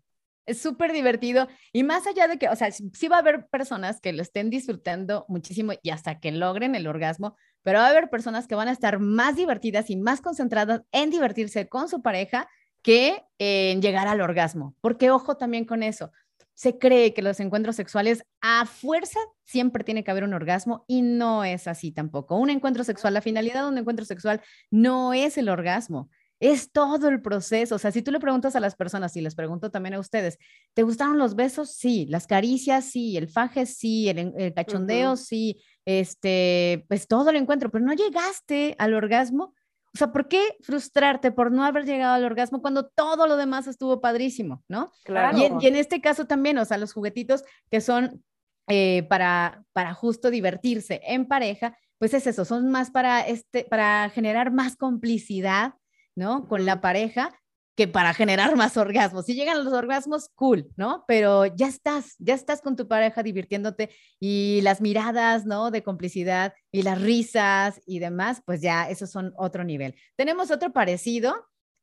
Es súper divertido y más allá de que, o sea, sí va a haber personas que lo estén disfrutando muchísimo y hasta que logren el orgasmo, pero va a haber personas que van a estar más divertidas y más concentradas en divertirse con su pareja que en llegar al orgasmo. Porque ojo también con eso, se cree que los encuentros sexuales a fuerza siempre tiene que haber un orgasmo y no es así tampoco. Un encuentro sexual, la finalidad de un encuentro sexual no es el orgasmo es todo el proceso. O sea, si tú le preguntas a las personas, y les pregunto también a ustedes, ¿te gustaron los besos? Sí, las caricias, sí, el faje, sí, el, cachondeo, sí, este, pues todo lo encuentro, pero no llegaste al orgasmo. O sea, ¿por qué frustrarte por no haber llegado al orgasmo cuando todo lo demás estuvo padrísimo, ¿no? Claro. Y, en, este caso también, o sea, los juguetitos que son eh, para, para justo divertirse en pareja, pues es eso, son más para, este, para generar más complicidad, ¿no? Con la pareja, que para generar *laughs* más orgasmos. Si llegan los orgasmos, cool, ¿no? Pero ya estás, ya estás con tu pareja divirtiéndote y las miradas, ¿no? De complicidad y las risas y demás, pues ya esos son otro nivel. Tenemos otro parecido,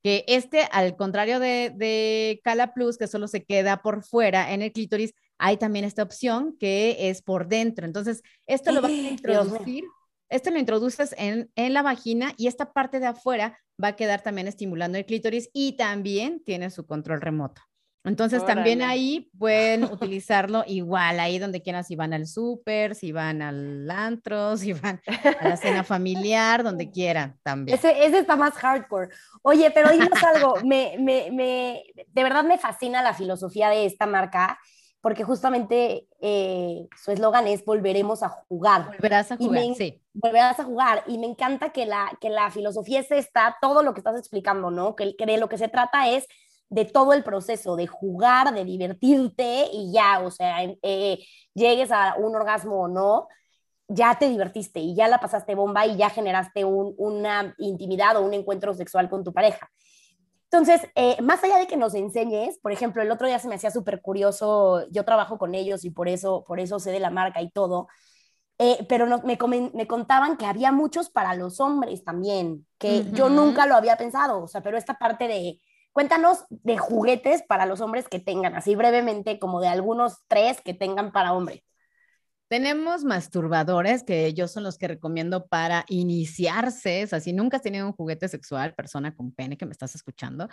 que este, al contrario de, de Cala Plus, que solo se queda por fuera en el clítoris, hay también esta opción que es por dentro. Entonces, esto lo va a introducir esto lo introduces en, en, la vagina y esta parte de afuera va a quedar también estimulando el clítoris y también tiene su control remoto. Entonces también ahí pueden utilizarlo igual, ahí donde quieran, si van al súper, si van al antro, si van a la cena familiar, donde *laughs* quieran también. Ese, ese está más hardcore. Oye, pero dinos algo, *laughs* me, me, me, de verdad me fascina la filosofía de esta marca porque justamente eh, su eslogan es volveremos a jugar. Volverás a jugar, sí. Volverás a jugar. Y me encanta que la, que la filosofía es esta, todo lo que estás explicando, ¿no? Que, que de lo que se trata es de todo el proceso, de jugar, de divertirte y ya, o sea, eh, llegues a un orgasmo o no, ya te divertiste y ya la pasaste bomba y ya generaste un, una intimidad o un encuentro sexual con tu pareja. Entonces, eh, más allá de que nos enseñes, por ejemplo, el otro día se me hacía súper curioso, yo trabajo con ellos y por eso, por eso sé de la marca y todo, eh, pero me, me, contaban que había muchos para los hombres también, que yo nunca lo había pensado, o sea, pero esta parte de, cuéntanos de juguetes para los hombres que tengan, así brevemente, como de algunos tres que tengan para hombres. Tenemos masturbadores, que ellos son los que recomiendo para iniciarse. O sea, si nunca has tenido un juguete sexual, persona con pene que me estás escuchando,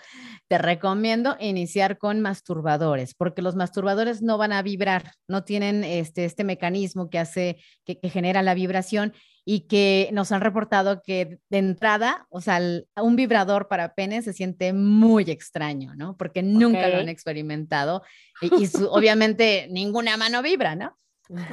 te recomiendo iniciar con masturbadores, porque los masturbadores no van a vibrar, no tienen este, este mecanismo que hace, que, genera la vibración y que nos han reportado que de entrada, o sea, un vibrador para pene se siente muy extraño, ¿no? Porque nunca lo han experimentado y, y *laughs* obviamente ninguna mano vibra, ¿no?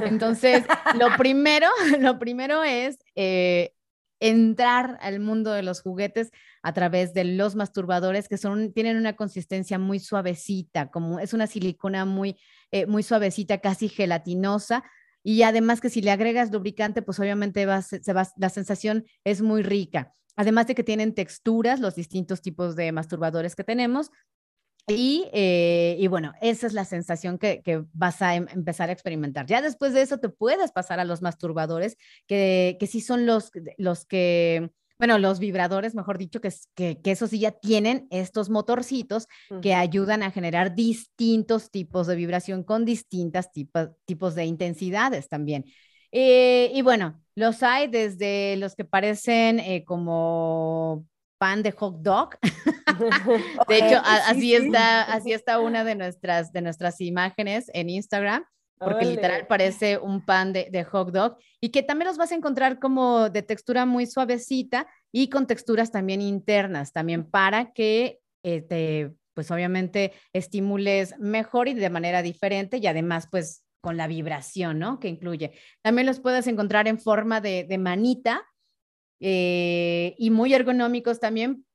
Entonces, lo primero, *laughs* lo primero es eh, entrar al mundo de los juguetes a través de los masturbadores que tienen una consistencia muy suavecita, como es una silicona muy, eh, muy suavecita, casi gelatinosa. Y además que si le agregas lubricante, pues obviamente va, se va, la sensación es muy rica. Además de que tienen texturas, los distintos tipos de masturbadores que tenemos, y, eh, y, bueno, esa es la sensación que, que, vas a em, empezar a experimentar. Ya después de eso te puedes pasar a los masturbadores, que, que sí son los, los que, bueno, los vibradores, mejor dicho, que, que, que esos sí ya tienen estos motorcitos que ayudan a generar distintos tipos de vibración con distintas tipos, tipos de intensidades también. Eh, y bueno, los hay desde los que parecen eh, como pan de hot dog. *laughs* *laughs* de hecho, así está, así *laughs* está una de nuestras, de nuestras imágenes en Instagram, porque literal parece un pan de, de, hot dog y que también los vas a encontrar como de textura muy suavecita y con texturas también internas, también para que te, este, pues obviamente estimules mejor y de manera diferente y además pues con la vibración, ¿no? Que incluye. También los puedes encontrar en forma de, de manita, eh, y muy ergonómicos también,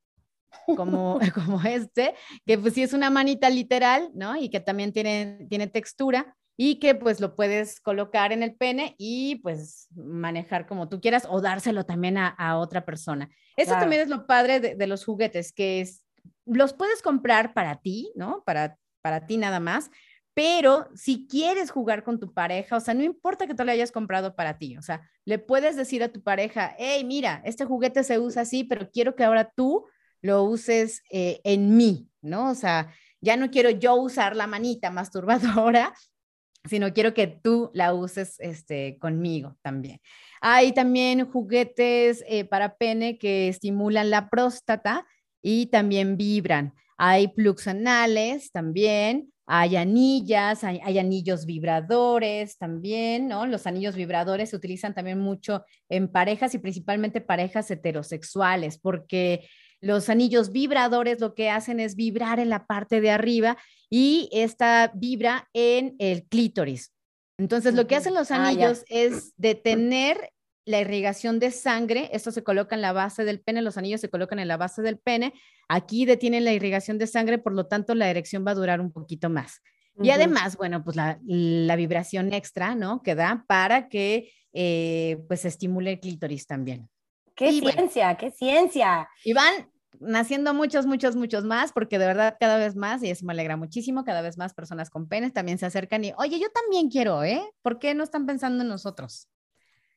como, *laughs* como este, que pues sí es una manita literal, ¿no? Y que también tiene, tiene textura y que pues lo puedes colocar en el pene y pues manejar como tú quieras o dárselo también a, a otra persona. Eso también es lo padre de, de, los juguetes, que es, los puedes comprar para ti, ¿no? Para, para ti nada más, pero si quieres jugar con tu pareja, o sea, no importa que tú le hayas comprado para ti, o sea, le puedes decir a tu pareja, hey, mira, este juguete se usa así, pero quiero que ahora tú lo uses eh, en mí, ¿no? O sea, ya no quiero yo usar la manita masturbadora, *laughs* sino quiero que tú la uses este, conmigo también. Hay también juguetes eh, para pene que estimulan la próstata y también vibran. Hay plugs anales también, hay anillas, hay, anillos vibradores también, ¿no? Los anillos vibradores se utilizan también mucho en parejas y principalmente parejas heterosexuales, porque los anillos vibradores lo que hacen es vibrar en la parte de arriba y esta vibra en el clítoris. Entonces, lo que hacen los ah, anillos es detener la irrigación de sangre, esto se coloca en la base del pene, los anillos se colocan en la base del pene, aquí detienen la irrigación de sangre, por lo tanto la erección va a durar un poquito más. Y además, bueno, pues la, vibración extra, ¿no? Que da para que eh, pues estimule el clítoris también. ¡Qué ciencia, qué ciencia! Iván, naciendo muchos, muchos, muchos más, porque de verdad cada vez más, y eso me alegra muchísimo, cada vez más personas con penes también se acercan y, oye, yo también quiero, ¿eh? ¿Por qué no están pensando en nosotros?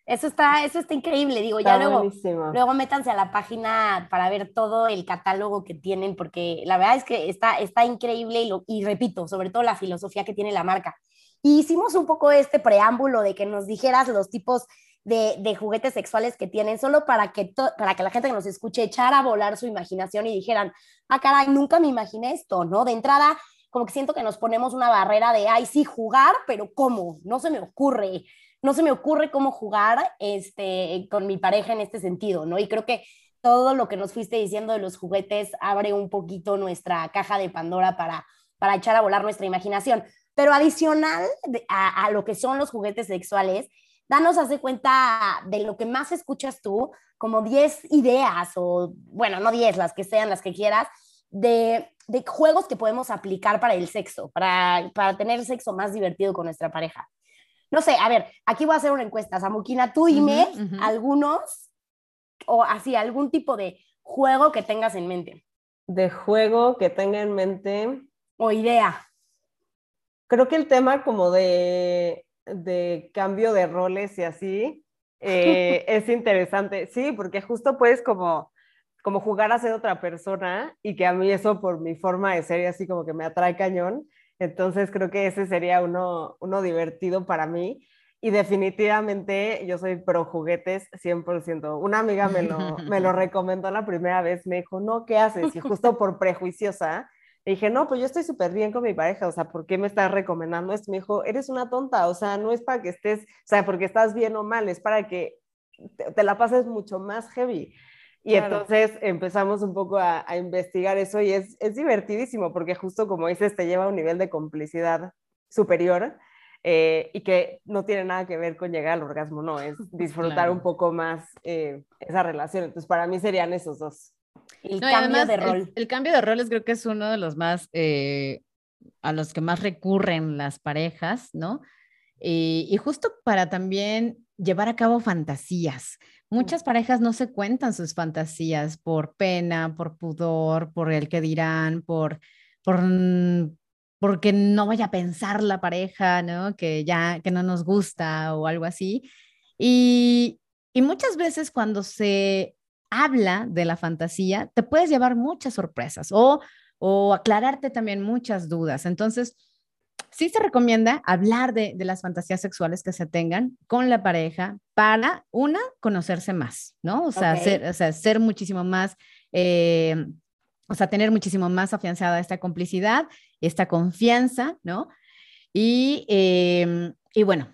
Eso está, eso está increíble, digo, ya luego, luego métanse a la página para ver todo el catálogo que tienen, porque la verdad es que está, está increíble y, lo, y repito, sobre todo la filosofía que tiene la marca. Y hicimos un poco este preámbulo de que nos dijeras los tipos de, de juguetes sexuales que tienen, solo para que, para que la gente que nos escuche echara a volar su imaginación y dijeran, ah, caray, nunca me imaginé esto, ¿no? De entrada, como que siento que nos ponemos una barrera de, ay, sí, jugar, pero ¿cómo? No se me ocurre no se me ocurre cómo jugar este, con mi pareja en este sentido, ¿no? Y creo que todo lo que nos fuiste diciendo de los juguetes abre un poquito nuestra caja de Pandora para, para echar a volar nuestra imaginación. Pero adicional a, lo que son los juguetes sexuales, danos hace cuenta de lo que más escuchas tú, como 10 ideas o, bueno, no 10, las que sean, las que quieras, de, de juegos que podemos aplicar para el sexo, para, para tener sexo más divertido con nuestra pareja. No sé, a ver, aquí voy a hacer una encuesta. Samuquina, tú dime algunos o así, algún tipo de juego que tengas en mente. De juego que tenga en mente. O idea. Creo que el tema como de, de cambio de roles y así eh, *laughs* es interesante. Sí, porque justo puedes como, como jugar a ser otra persona y que a mí eso por mi forma de ser y así como que me atrae cañón. Entonces creo que ese sería uno, uno divertido para mí. Y definitivamente yo soy pro juguetes 100%. Una amiga me lo, me lo *laughs* recomendó la primera vez, me dijo, no, ¿qué haces? Y justo por prejuiciosa, le dije, no, pues yo estoy súper bien con mi pareja, o sea, ¿por qué me estás recomendando esto? Me dijo, eres una tonta, o sea, no es para que estés, o sea, porque estás bien o mal, es para que te la pases mucho más heavy. Y entonces empezamos un poco a, investigar eso y es, es, divertidísimo porque justo como dices, te lleva a un nivel de complicidad superior eh, y que no tiene nada que ver con llegar al orgasmo, no, es *laughs* disfrutar un poco más eh, esa relación. Entonces para mí serían esos dos. El cambio de rol. El, cambio de roles creo que es uno de los más, eh, a los que más recurren las parejas, ¿no? Y, y justo para también llevar a cabo fantasías. Muchas parejas no se cuentan sus fantasías por pena, por pudor, por el que dirán, por, por porque no vaya a pensar la pareja, ¿no? Que ya que no nos gusta o algo así. Y, y muchas veces cuando se habla de la fantasía, te puedes llevar muchas sorpresas o, o aclararte también muchas dudas. Entonces, sí se recomienda hablar de, las fantasías sexuales que se tengan con la pareja para, una, conocerse más, ¿no? O sea, ser, muchísimo más, eh, o sea, tener muchísimo más afianzada esta complicidad, esta confianza, ¿no? Y, em, y bueno,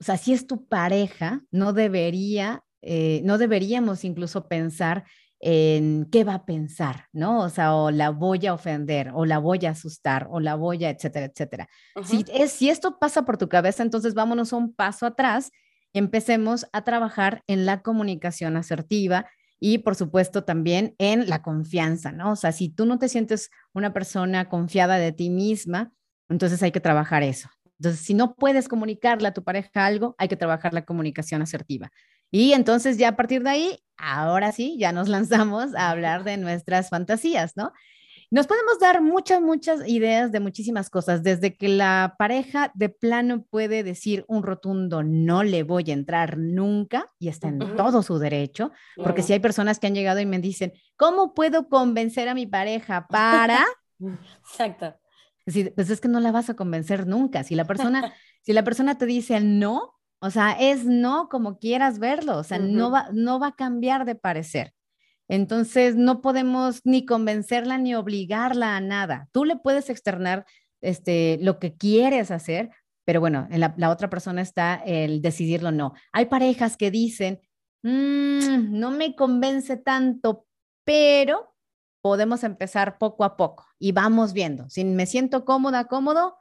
o sea, si es tu pareja, no debería, eh, no deberíamos incluso pensar en qué va a pensar, ¿no? O sea, o la voy a ofender, o la voy a asustar, o la voy a, etcétera, etcétera. si, es, si esto pasa por tu cabeza, entonces vámonos un paso atrás, empecemos a trabajar en la comunicación asertiva y, por supuesto, también en la confianza, ¿no? O sea, si tú no te sientes una persona confiada de ti misma, entonces hay que trabajar eso. Entonces, si no puedes comunicarle a tu pareja algo, hay que trabajar la comunicación asertiva. Y entonces ya a partir de ahí, ahora sí, ya nos *laughs* lanzamos a hablar de nuestras fantasías, ¿no? Nos podemos dar muchas, muchas ideas de muchísimas cosas, desde que la pareja de plano puede decir un rotundo no le voy a entrar nunca y está en todo su derecho, porque si hay personas que han llegado y me dicen, ¿cómo puedo convencer a mi pareja para... *laughs* Exacto. pues es que no la vas a convencer nunca. Si la persona, *laughs* si la persona te dice no, o sea, es no como quieras verlo, o sea, no, va, no va a cambiar de parecer. Entonces, no podemos ni convencerla ni obligarla a nada. Tú le puedes externar este, lo que quieres hacer, pero bueno, en la, otra persona está el decidirlo no. Hay parejas que dicen, mm, no me convence tanto, pero podemos empezar poco a poco y vamos viendo. Si me siento cómoda, cómodo,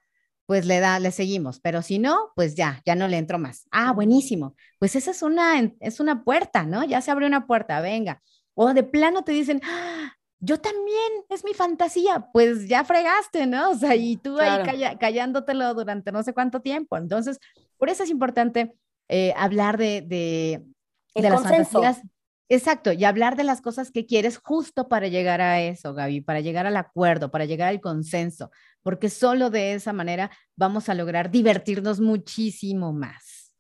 pues le da, le seguimos, pero si no, pues ya, ya no le entro más. Ah, buenísimo. Pues esa es una, es una puerta, ¿no? Ya se abrió una puerta, venga. O de plano te dicen, ah, yo también, es mi fantasía, pues ya fregaste, ¿no? O sea, y tú ahí callándotelo durante no sé cuánto tiempo. Entonces, por eso es importante eh, hablar de, de, las fantasías. Exacto, y hablar de las cosas que quieres justo para llegar a eso, Gaby, para llegar al acuerdo, para llegar al consenso, porque solo de esa manera vamos a lograr divertirnos muchísimo más.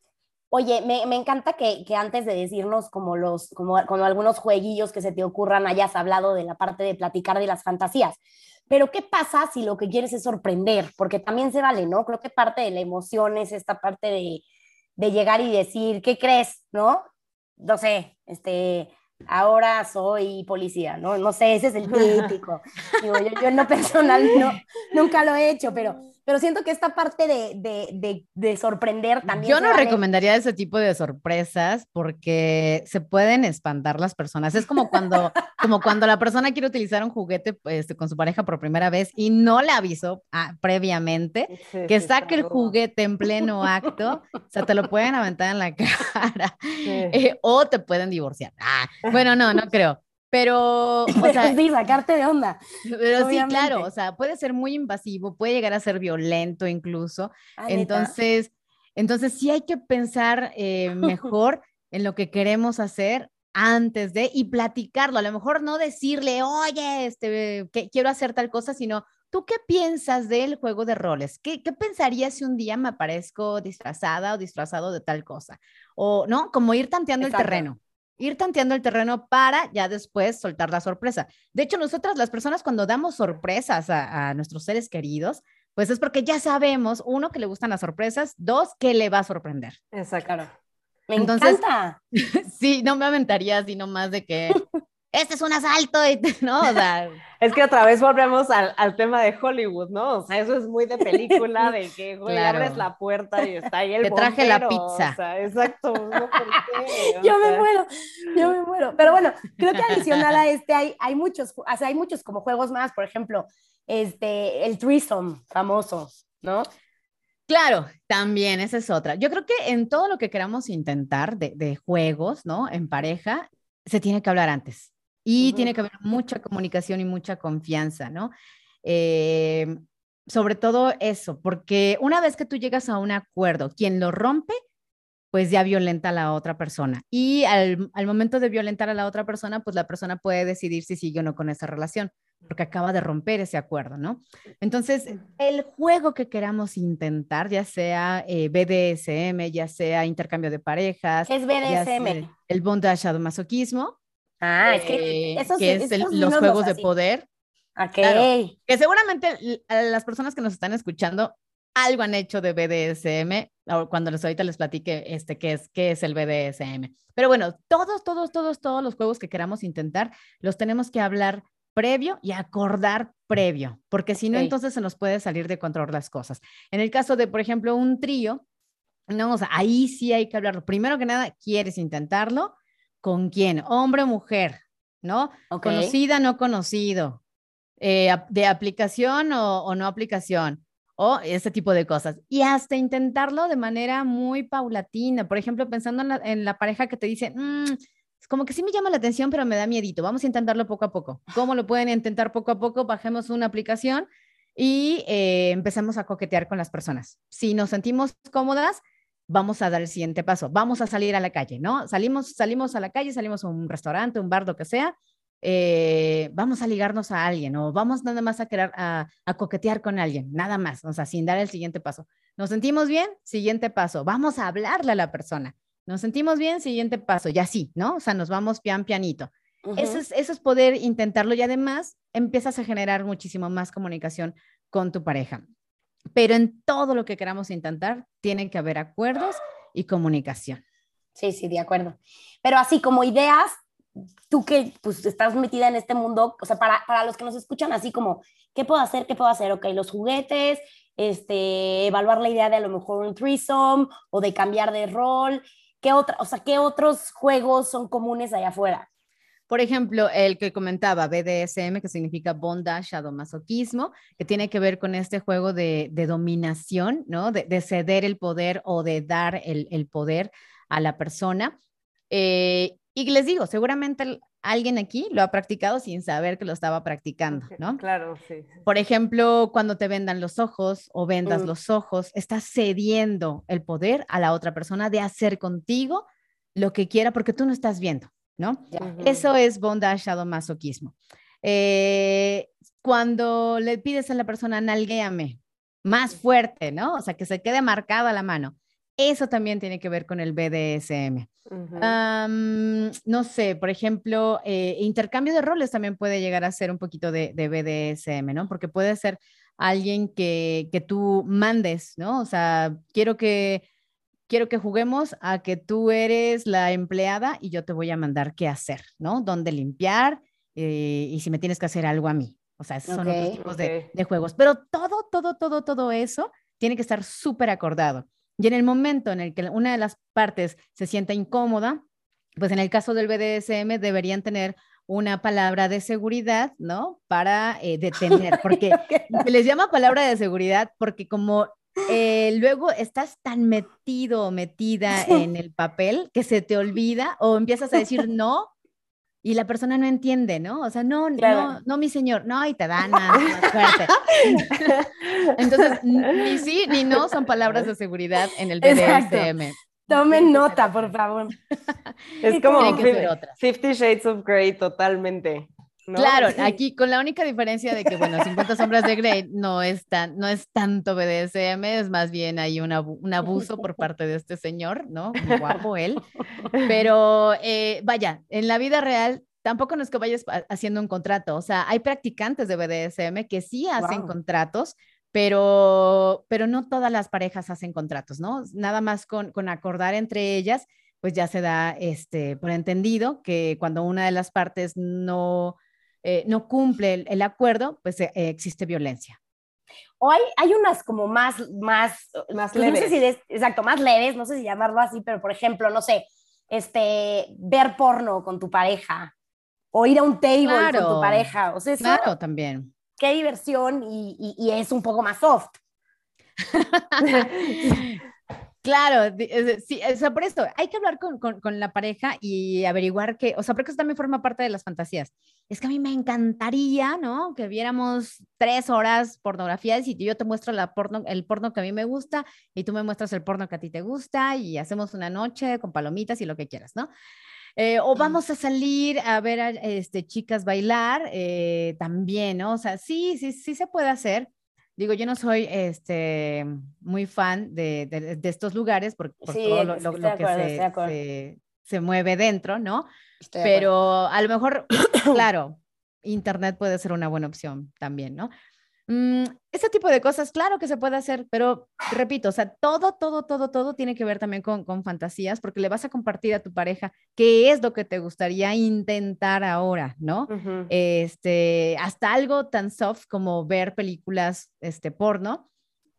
Oye, me, encanta que, antes de decirnos como los, como, como algunos jueguillos que se te ocurran, hayas hablado de la parte de platicar de las fantasías. Pero ¿qué pasa si lo que quieres es sorprender? Porque también se vale, ¿no? Creo que parte de la emoción es esta parte de, de llegar y decir, ¿qué crees? ¿No? No sé, este, ahora soy policía, ¿no? No sé, ese es el típico. *laughs* yo, yo, en lo personal no, nunca lo he hecho, pero pero siento que esta parte de, de, de, sorprender también. Yo no recomendaría ese tipo de sorpresas porque se pueden espantar las personas. Es como cuando, *laughs* como cuando la persona quiere utilizar un juguete este, con su pareja por primera vez y no le avisó ah, previamente que saque el juguete en pleno *laughs* acto, o sea, te lo pueden aventar en la *laughs* cara eh, o te pueden divorciar. Ah, bueno, no, no creo. Pero, *laughs* o sea, sí, sacarte de onda. Pero sí, claro, o sea, puede ser muy invasivo, puede llegar a ser violento incluso. Ah, entonces, entonces sí hay que pensar eh, *laughs* mejor en lo que queremos hacer antes de y platicarlo. A lo mejor no decirle, oye, este, que quiero hacer tal cosa, sino ¿Tú qué piensas del juego de roles? ¿Qué, ¿Qué, pensarías si un día me aparezco disfrazada o disfrazado de tal cosa? O, ¿no? Como ir tanteando el terreno ir tanteando el terreno para ya después soltar la sorpresa. De hecho, nosotras las personas cuando damos sorpresas a, nuestros seres queridos, pues es porque ya sabemos, uno, que le gustan las sorpresas, dos, que le va a sorprender. Exacto. Me encanta. *laughs* sí, no me aventaría así nomás de que este es un asalto, y, *laughs* ¿no? O sea, *laughs* es que otra vez volvemos al, al, tema de Hollywood, ¿no? O sea, eso es muy de película, de que, güey, abres la puerta y está ahí el Te traje la pizza. O sea, exacto. *laughs* yo me muero, yo me muero. Pero bueno, creo que adicional a este hay, hay muchos, o sea, hay muchos como juegos más, por ejemplo, este, el threesome famoso, ¿no? Claro, también, esa es otra. Yo creo que en todo lo que queramos intentar de, de juegos, ¿no? En pareja, se tiene que hablar antes. Y tiene que haber mucha comunicación y mucha confianza, ¿no? Eh, sobre todo eso, porque una vez que tú llegas a un acuerdo, quien lo rompe, pues ya violenta a la otra persona. Y al, momento de violentar a la otra persona, pues la persona puede decidir si sigue o no con esa relación, porque acaba de romper ese acuerdo, ¿no? Entonces, el juego que queramos intentar, ya sea eh, BDSM, ya sea intercambio de parejas, es BDSM? el bondage masoquismo, Ah, es que, eh, que es los juegos de poder. Ok. que seguramente las personas que nos están escuchando algo han hecho de BDSM, cuando les ahorita les platique este, qué, es, qué es el BDSM. Pero bueno, todos, todos, todos, todos los juegos que queramos intentar, los tenemos que hablar previo y acordar previo, porque si no, entonces se nos puede salir de control las cosas. En el caso de, por ejemplo, un trío, no, o sea, ahí sí hay que hablarlo. Primero que nada, quieres intentarlo, con quién, hombre o mujer, ¿no? Conocida, no conocido, eh, de aplicación o, no aplicación, o ese tipo de cosas. Y hasta intentarlo de manera muy paulatina. Por ejemplo, pensando en la, pareja que te dice, mm, como que sí me llama la atención, pero me da miedito. Vamos a intentarlo poco a poco. ¿Cómo lo pueden intentar poco a poco? Bajemos una aplicación y eh, empecemos a coquetear con las personas. Si nos sentimos cómodas, vamos a dar el siguiente paso, vamos a salir a la calle, ¿no? Salimos, salimos a la calle, salimos a un restaurante, un bar, lo que sea, eh, vamos a ligarnos a alguien o vamos nada más a querer a, coquetear con alguien, nada más, o sea, sin dar el siguiente paso. ¿Nos sentimos bien? Siguiente paso, vamos a hablarle a la persona. ¿Nos sentimos bien? Siguiente paso, y así, ¿no? O sea, nos vamos pian pianito. eso, es, eso es poder intentarlo y además empiezas a generar muchísimo más comunicación con tu pareja. Pero en todo lo que queramos intentar, tienen que haber acuerdos y comunicación. Sí, sí, de acuerdo. Pero así como ideas, tú que pues estás metida en este mundo, o sea, para, para los que nos escuchan así como, ¿qué puedo hacer? ¿Qué puedo hacer? Ok, los juguetes, este, evaluar la idea de a lo mejor un threesome o de cambiar de rol. ¿Qué otra, o sea, qué otros juegos son comunes allá afuera? Por ejemplo, el que comentaba BDSM, que significa bondage, sadomasoquismo, que tiene que ver con este juego de, dominación, ¿no? De, ceder el poder o de dar el, poder a la persona. Eh, y les digo, seguramente alguien aquí lo ha practicado sin saber que lo estaba practicando, ¿no? Claro, sí. Por ejemplo, cuando te vendan los ojos o vendas los ojos, estás cediendo el poder a la otra persona de hacer contigo lo que quiera porque tú no estás viendo. ¿No? Eso es bondage sadomasoquismo. Eh, cuando le pides a la persona, nalguéame, más fuerte, ¿no? O sea, que se quede marcada la mano. Eso también tiene que ver con el BDSM. no sé, por ejemplo, eh, intercambio de roles también puede llegar a ser un poquito de, de BDSM, ¿no? Porque puede ser alguien que, que, tú mandes, ¿no? O sea, quiero que, quiero que juguemos a que tú eres la empleada y yo te voy a mandar qué hacer, ¿no? Dónde limpiar eh, y si me tienes que hacer algo a mí. O sea, esos son otros tipos de, de juegos. Pero todo, todo, todo, todo eso tiene que estar súper acordado. Y en el momento en el que una de las partes se sienta incómoda, pues en el caso del BDSM deberían tener una palabra de seguridad, ¿no? Para eh, detener, porque *laughs* se les llama palabra de seguridad porque como eh, luego estás tan metido o metida en el papel que se te olvida o empiezas a decir *laughs* no y la persona no entiende, ¿no? O sea, no, no, no, mi señor, no, y te dan más, fuerte. *laughs* Entonces, ni sí ni no son palabras de seguridad en el BDSM. Tomen nota, por favor. *laughs* Es como Fifty Shades of Grey totalmente. Claro, *laughs* aquí con la única diferencia de que, bueno, 50 sombras de Grey no es, tan, no es tanto BDSM, es más bien hay un abuso por *laughs* parte de este señor, ¿no? Muy guapo él. Pero eh, vaya, en la vida real tampoco no es que vayas haciendo un contrato, o sea, hay practicantes de BDSM que sí hacen contratos, pero, pero no todas las parejas hacen contratos, ¿no? Nada más con, con acordar entre ellas, pues ya se da este, por entendido que cuando una de las partes no eh, no cumple el, acuerdo, pues eh, existe violencia. O hay, hay unas como más, más, más leves. Pues, no sé si exacto, más leves, no sé si llamarlo así, pero por ejemplo, no sé, este, ver porno con tu pareja o ir a un table con tu pareja. O sea, claro, también. Qué diversión y, y, y es un poco más soft. *laughs* Claro, sí, o sea, por esto hay que hablar con, con, la pareja y averiguar que, o sea, porque eso también forma parte de las fantasías. Es que a mí me encantaría, ¿no? Que viéramos tres horas pornografías y yo te muestro la porno, el porno que a mí me gusta y tú me muestras el porno que a ti te gusta y hacemos una noche con palomitas y lo que quieras, ¿no? Eh, o vamos a salir a ver a este, chicas bailar eh, también, ¿no? O sea, sí, sí, sí se puede hacer Digo, yo no soy este, muy fan de, de, estos lugares por, todo lo, que se, se, mueve dentro, ¿no? Pero a lo mejor, *coughs* claro, Internet puede ser una buena opción también, ¿no? Mm, ese tipo de cosas, claro que se puede hacer, pero repito, o sea, todo, todo, todo, todo tiene que ver también con, con fantasías, porque le vas a compartir a tu pareja qué es lo que te gustaría intentar ahora, ¿no? Este, hasta algo tan soft como ver películas, este, porno,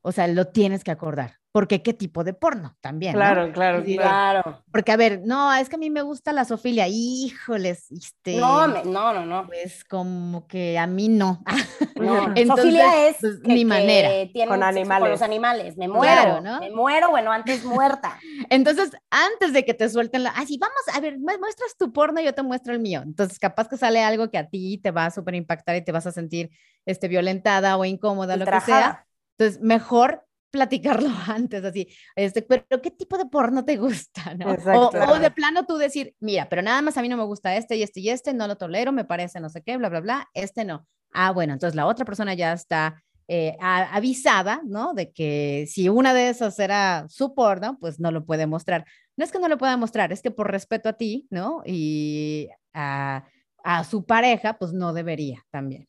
o sea, lo tienes que acordar porque qué tipo de porno también. Claro, claro, claro. Porque, a ver, no, es que a mí me gusta la sofilia, híjoles, este. No, no, no, no. Pues como que a mí no. *laughs* no. sofilia es pues, mi manera. con animales. Con los animales, me muero, ¿no? Me muero, bueno, antes muerta. *laughs* Entonces, antes de que te suelten la, así, vamos, a ver, muestras tu porno y yo te muestro el mío. Entonces, capaz que sale algo que a ti te va a súper impactar y te vas a sentir este, violentada o incómoda, lo que sea. Entonces, mejor platicarlo *laughs* antes, así, este, pero ¿qué tipo de porno te gusta? ¿no? O, de plano tú decir, mira, pero nada más a mí no me gusta este y este y este, no lo tolero, me parece no sé qué, bla, bla, bla, este no. Ah, bueno, entonces la otra persona ya está eh, avisada, ¿no? De que si una de esas era su porno, pues no lo puede mostrar. No es que no lo pueda mostrar, es que por respeto a ti, ¿no? Y a, a su pareja, pues no debería también.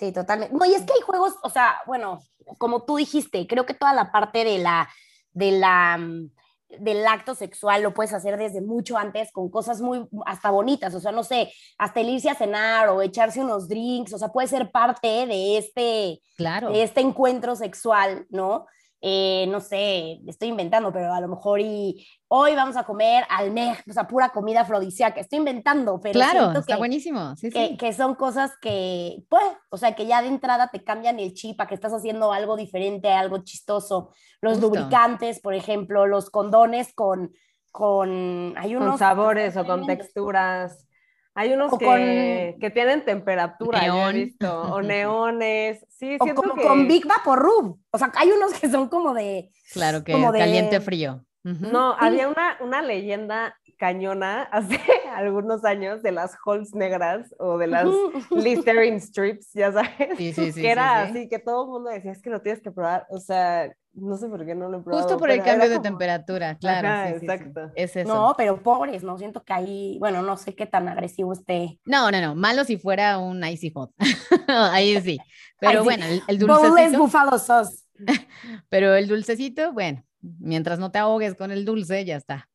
Sí, totalmente. No, y es que hay juegos, o sea, bueno, como tú dijiste, creo que toda la parte de la, de la, mm, del acto sexual lo puedes hacer desde mucho antes con cosas muy hasta bonitas, o sea, no sé, hasta el irse a cenar o echarse unos drinks, o sea, puede ser parte de este, claro. de este encuentro sexual, ¿no? Eh, no sé, estoy inventando, pero a lo mejor y hoy vamos a comer almej, o sea, pura comida afrodisíaca, estoy inventando, pero claro, está buenísimo, sí, que, sí. que, son cosas que, pues, o sea, que ya de entrada te cambian el chip a que estás haciendo algo diferente, algo chistoso. Los lubricantes, por ejemplo, los condones con, con, hay unos... Con sabores o con texturas. Hay unos que, que, tienen temperatura, he visto, o *laughs* neones, sí, o como con Big Vapor Room, o sea, hay unos que son como de... Claro, que caliente frío. No, había una, una leyenda cañona *laughs* hace algunos años de las holes negras o de las Listerine strips, ya sabes. Sí, sí, *laughs* sí, que era así, que todo el mundo decía, es que lo tienes que probar. O sea, no sé por qué no lo he probado. Justo por el cambio de temperatura, claro. exacto. Es eso. No, pero pobres, no siento que ahí, bueno, no sé qué tan agresivo esté. No, no, no, malo si fuera un icy hot. *laughs* ahí sí. *laughs* Pero bueno, el, el dulcecito. buffalo sauce. *laughs* pero el dulcecito, bueno, mientras no te ahogues con el dulce, ya está.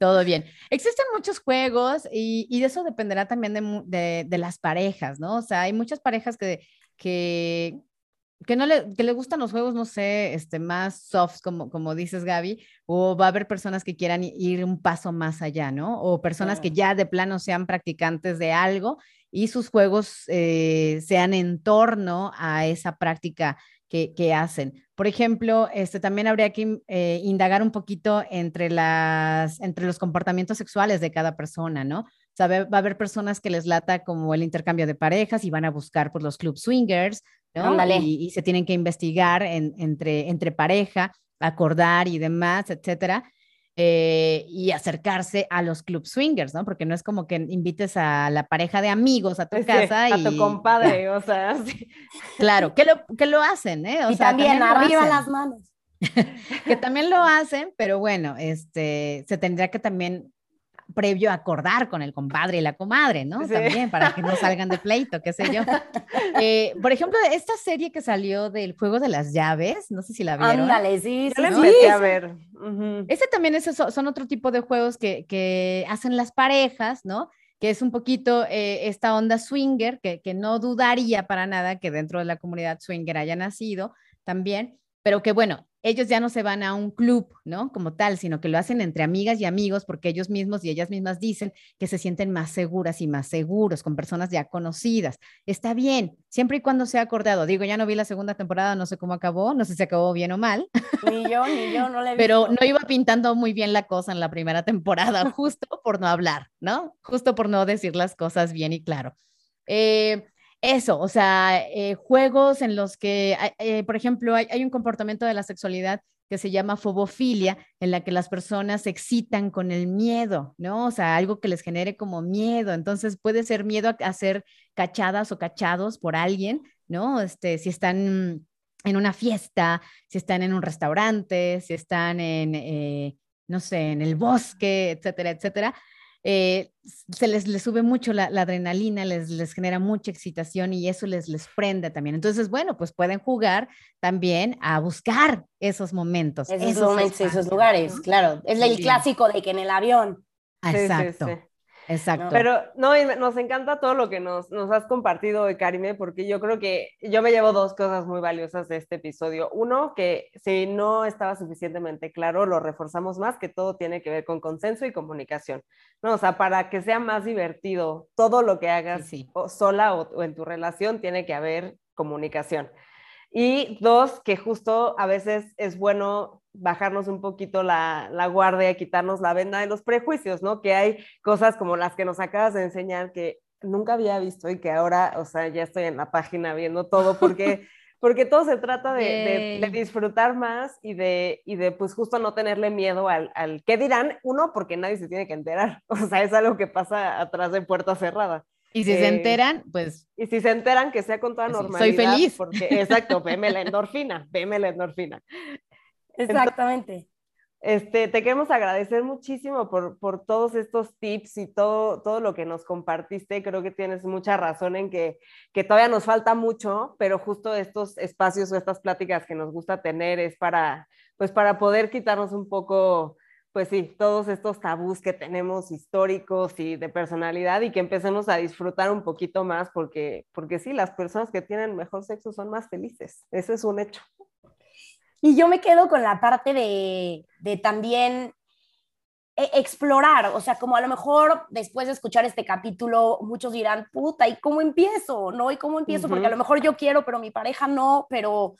Todo bien. Existen muchos juegos y, de eso dependerá también de, de, las parejas, ¿no? O sea, hay muchas parejas que, que, que no le, que le gustan los juegos, no sé, este, más softs, como, como dices, Gaby, o va a haber personas que quieran ir un paso más allá, ¿no? O personas que ya de plano sean practicantes de algo y sus juegos eh, sean en torno a esa práctica que, hacen. Por ejemplo, este, también habría que eh, indagar un poquito entre, las, entre los comportamientos sexuales de cada persona, ¿no? O sea, va a haber personas que les lata como el intercambio de parejas y van a buscar por los club swingers, ¿no? Y, y, se tienen que investigar entre, entre pareja, acordar y demás, etcétera. Eh, y acercarse a los club swingers, ¿no? Porque no es como que invites a la pareja de amigos a tu casa y... A tu compadre, o sea, sí. *laughs* Claro, que lo, que lo hacen, ¿eh? O y también, arriba las manos. *laughs* que también lo hacen, pero bueno, este, se tendría que también previo acordar con el compadre y la comadre, ¿no? También, para que no salgan de pleito, qué sé yo. *laughs* Eh, por ejemplo, esta serie que salió del juego de las llaves, no sé si la vieron. Ándale, sí, sí, sí. a ver. Ese también es, son otro tipo de juegos que, que hacen las parejas, ¿no? que es un poquito eh, esta onda swinger, que, que, no dudaría para nada que dentro de la comunidad swinger haya nacido también, pero que bueno, ellos ya no se van a un club, ¿no? Como tal, sino que lo hacen entre amigas y amigos porque ellos mismos y ellas mismas dicen que se sienten más seguras y más seguros con personas ya conocidas. Está bien, siempre y cuando sea acordado. Digo, ya no vi la segunda temporada, no sé cómo acabó, no sé si acabó bien o mal. Ni yo, ni yo, no le vi. *laughs* Pero no iba pintando muy bien la cosa en la primera temporada, *laughs* justo por no hablar, ¿no? Justo por no decir las cosas bien y claro. Eh, eso, o sea, eh, juegos en los que, eh, por ejemplo, hay, un comportamiento de la sexualidad que se llama fobofilia, en la que las personas se excitan con el miedo, ¿no? O sea, algo que les genere como miedo. Entonces puede ser miedo a, ser cachadas o cachados por alguien, ¿no? Este, si están en una fiesta, si están en un restaurante, si están en, eh, no sé, en el bosque, etcétera, etcétera. Eh, se les, les, sube mucho la, adrenalina, les, les, genera mucha excitación y eso les, les prende también. Entonces, bueno, pues pueden jugar también a buscar esos momentos. Esos, momentos, esos lugares, claro. Es el clásico de que en el avión. Exacto. Exacto. Pero no, nos encanta todo lo que nos, nos has compartido, Karime, porque yo creo que yo me llevo dos cosas muy valiosas de este episodio. Uno, que si no estaba suficientemente claro, lo reforzamos más, que todo tiene que ver con consenso y comunicación. ¿no? O sea, para que sea más divertido todo lo que hagas sola o en tu relación, tiene que haber comunicación. Y dos, que justo a veces es bueno bajarnos un poquito la, la, guardia, quitarnos la venda de los prejuicios, ¿no? Que hay cosas como las que nos acabas de enseñar que nunca había visto y que ahora, o sea, ya estoy en la página viendo todo porque... *laughs* porque todo se trata de, de, disfrutar más y de, y de, pues justo no tenerle miedo al, al qué dirán, uno, porque nadie se tiene que enterar, *laughs* o sea, es algo que pasa atrás de puerta cerrada. Y si se eh, enteran, pues... Y si se enteran, que sea con toda pues normalidad. Soy feliz. Porque, exacto, veme la endorfina, veme la endorfina. Exactamente. este, te queremos agradecer muchísimo por, por, todos estos tips y todo, todo lo que nos compartiste. Creo que tienes mucha razón en que, que todavía nos falta mucho, pero justo estos espacios o estas pláticas que nos gusta tener es para, pues para poder quitarnos un poco pues sí, todos estos tabús que tenemos históricos y de personalidad y que empecemos a disfrutar un poquito más porque, porque sí, las personas que tienen mejor sexo son más felices. Ese es un hecho. Y yo me quedo con la parte de, de también e, explorar, o sea, como a lo mejor después de escuchar este capítulo, muchos dirán, puta, ¿y cómo empiezo? ¿No? ¿Y cómo empiezo? Porque a lo mejor yo quiero, pero mi pareja no, pero,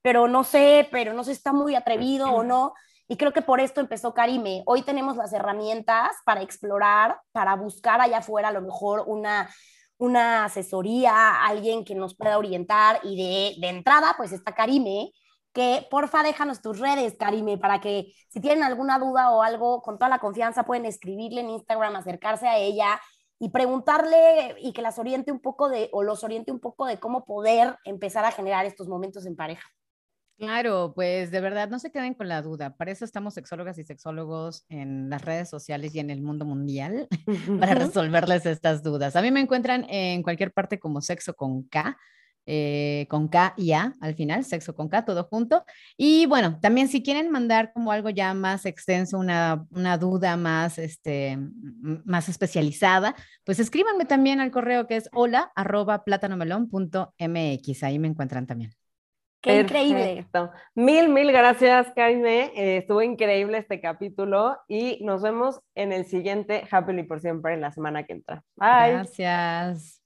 pero no sé, pero no sé, está muy atrevido o no. Y creo que por esto empezó Karime. Hoy tenemos las herramientas para explorar, para buscar allá afuera a lo mejor una, una asesoría, alguien que nos pueda orientar. Y de, de entrada, pues está Karime, que porfa déjanos tus redes, Karime, para que si tienen alguna duda o algo, con toda la confianza pueden escribirle en Instagram, acercarse a ella y preguntarle y que las oriente un poco de, o los oriente un poco de cómo poder empezar a generar estos momentos en pareja. Claro, pues de verdad no se queden con la duda. Para eso estamos sexólogas y sexólogos en las redes sociales y en el mundo mundial *laughs* *laughs* para resolverles estas dudas. A mí me encuentran en cualquier parte como sexo con K. Eh, con K y A al final, sexo con K, todo junto. Y bueno, también si quieren mandar como algo ya más extenso, una, una duda más, este, más especializada, pues escríbanme también al correo que es hola arroba plátanomelón.mx. Ahí me encuentran también. Qué increíble. Mil, mil gracias, Karime. Eh, estuvo increíble este capítulo y nos vemos en el siguiente Happily por siempre en la semana que entra. Bye. Gracias.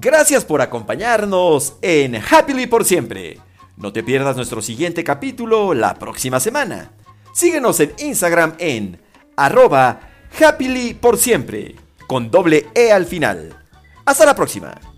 Gracias por acompañarnos en Happily por siempre. No te pierdas nuestro siguiente capítulo la próxima semana. Síguenos en Instagram en arroba happily por siempre, con doble E al final. Hasta la próxima.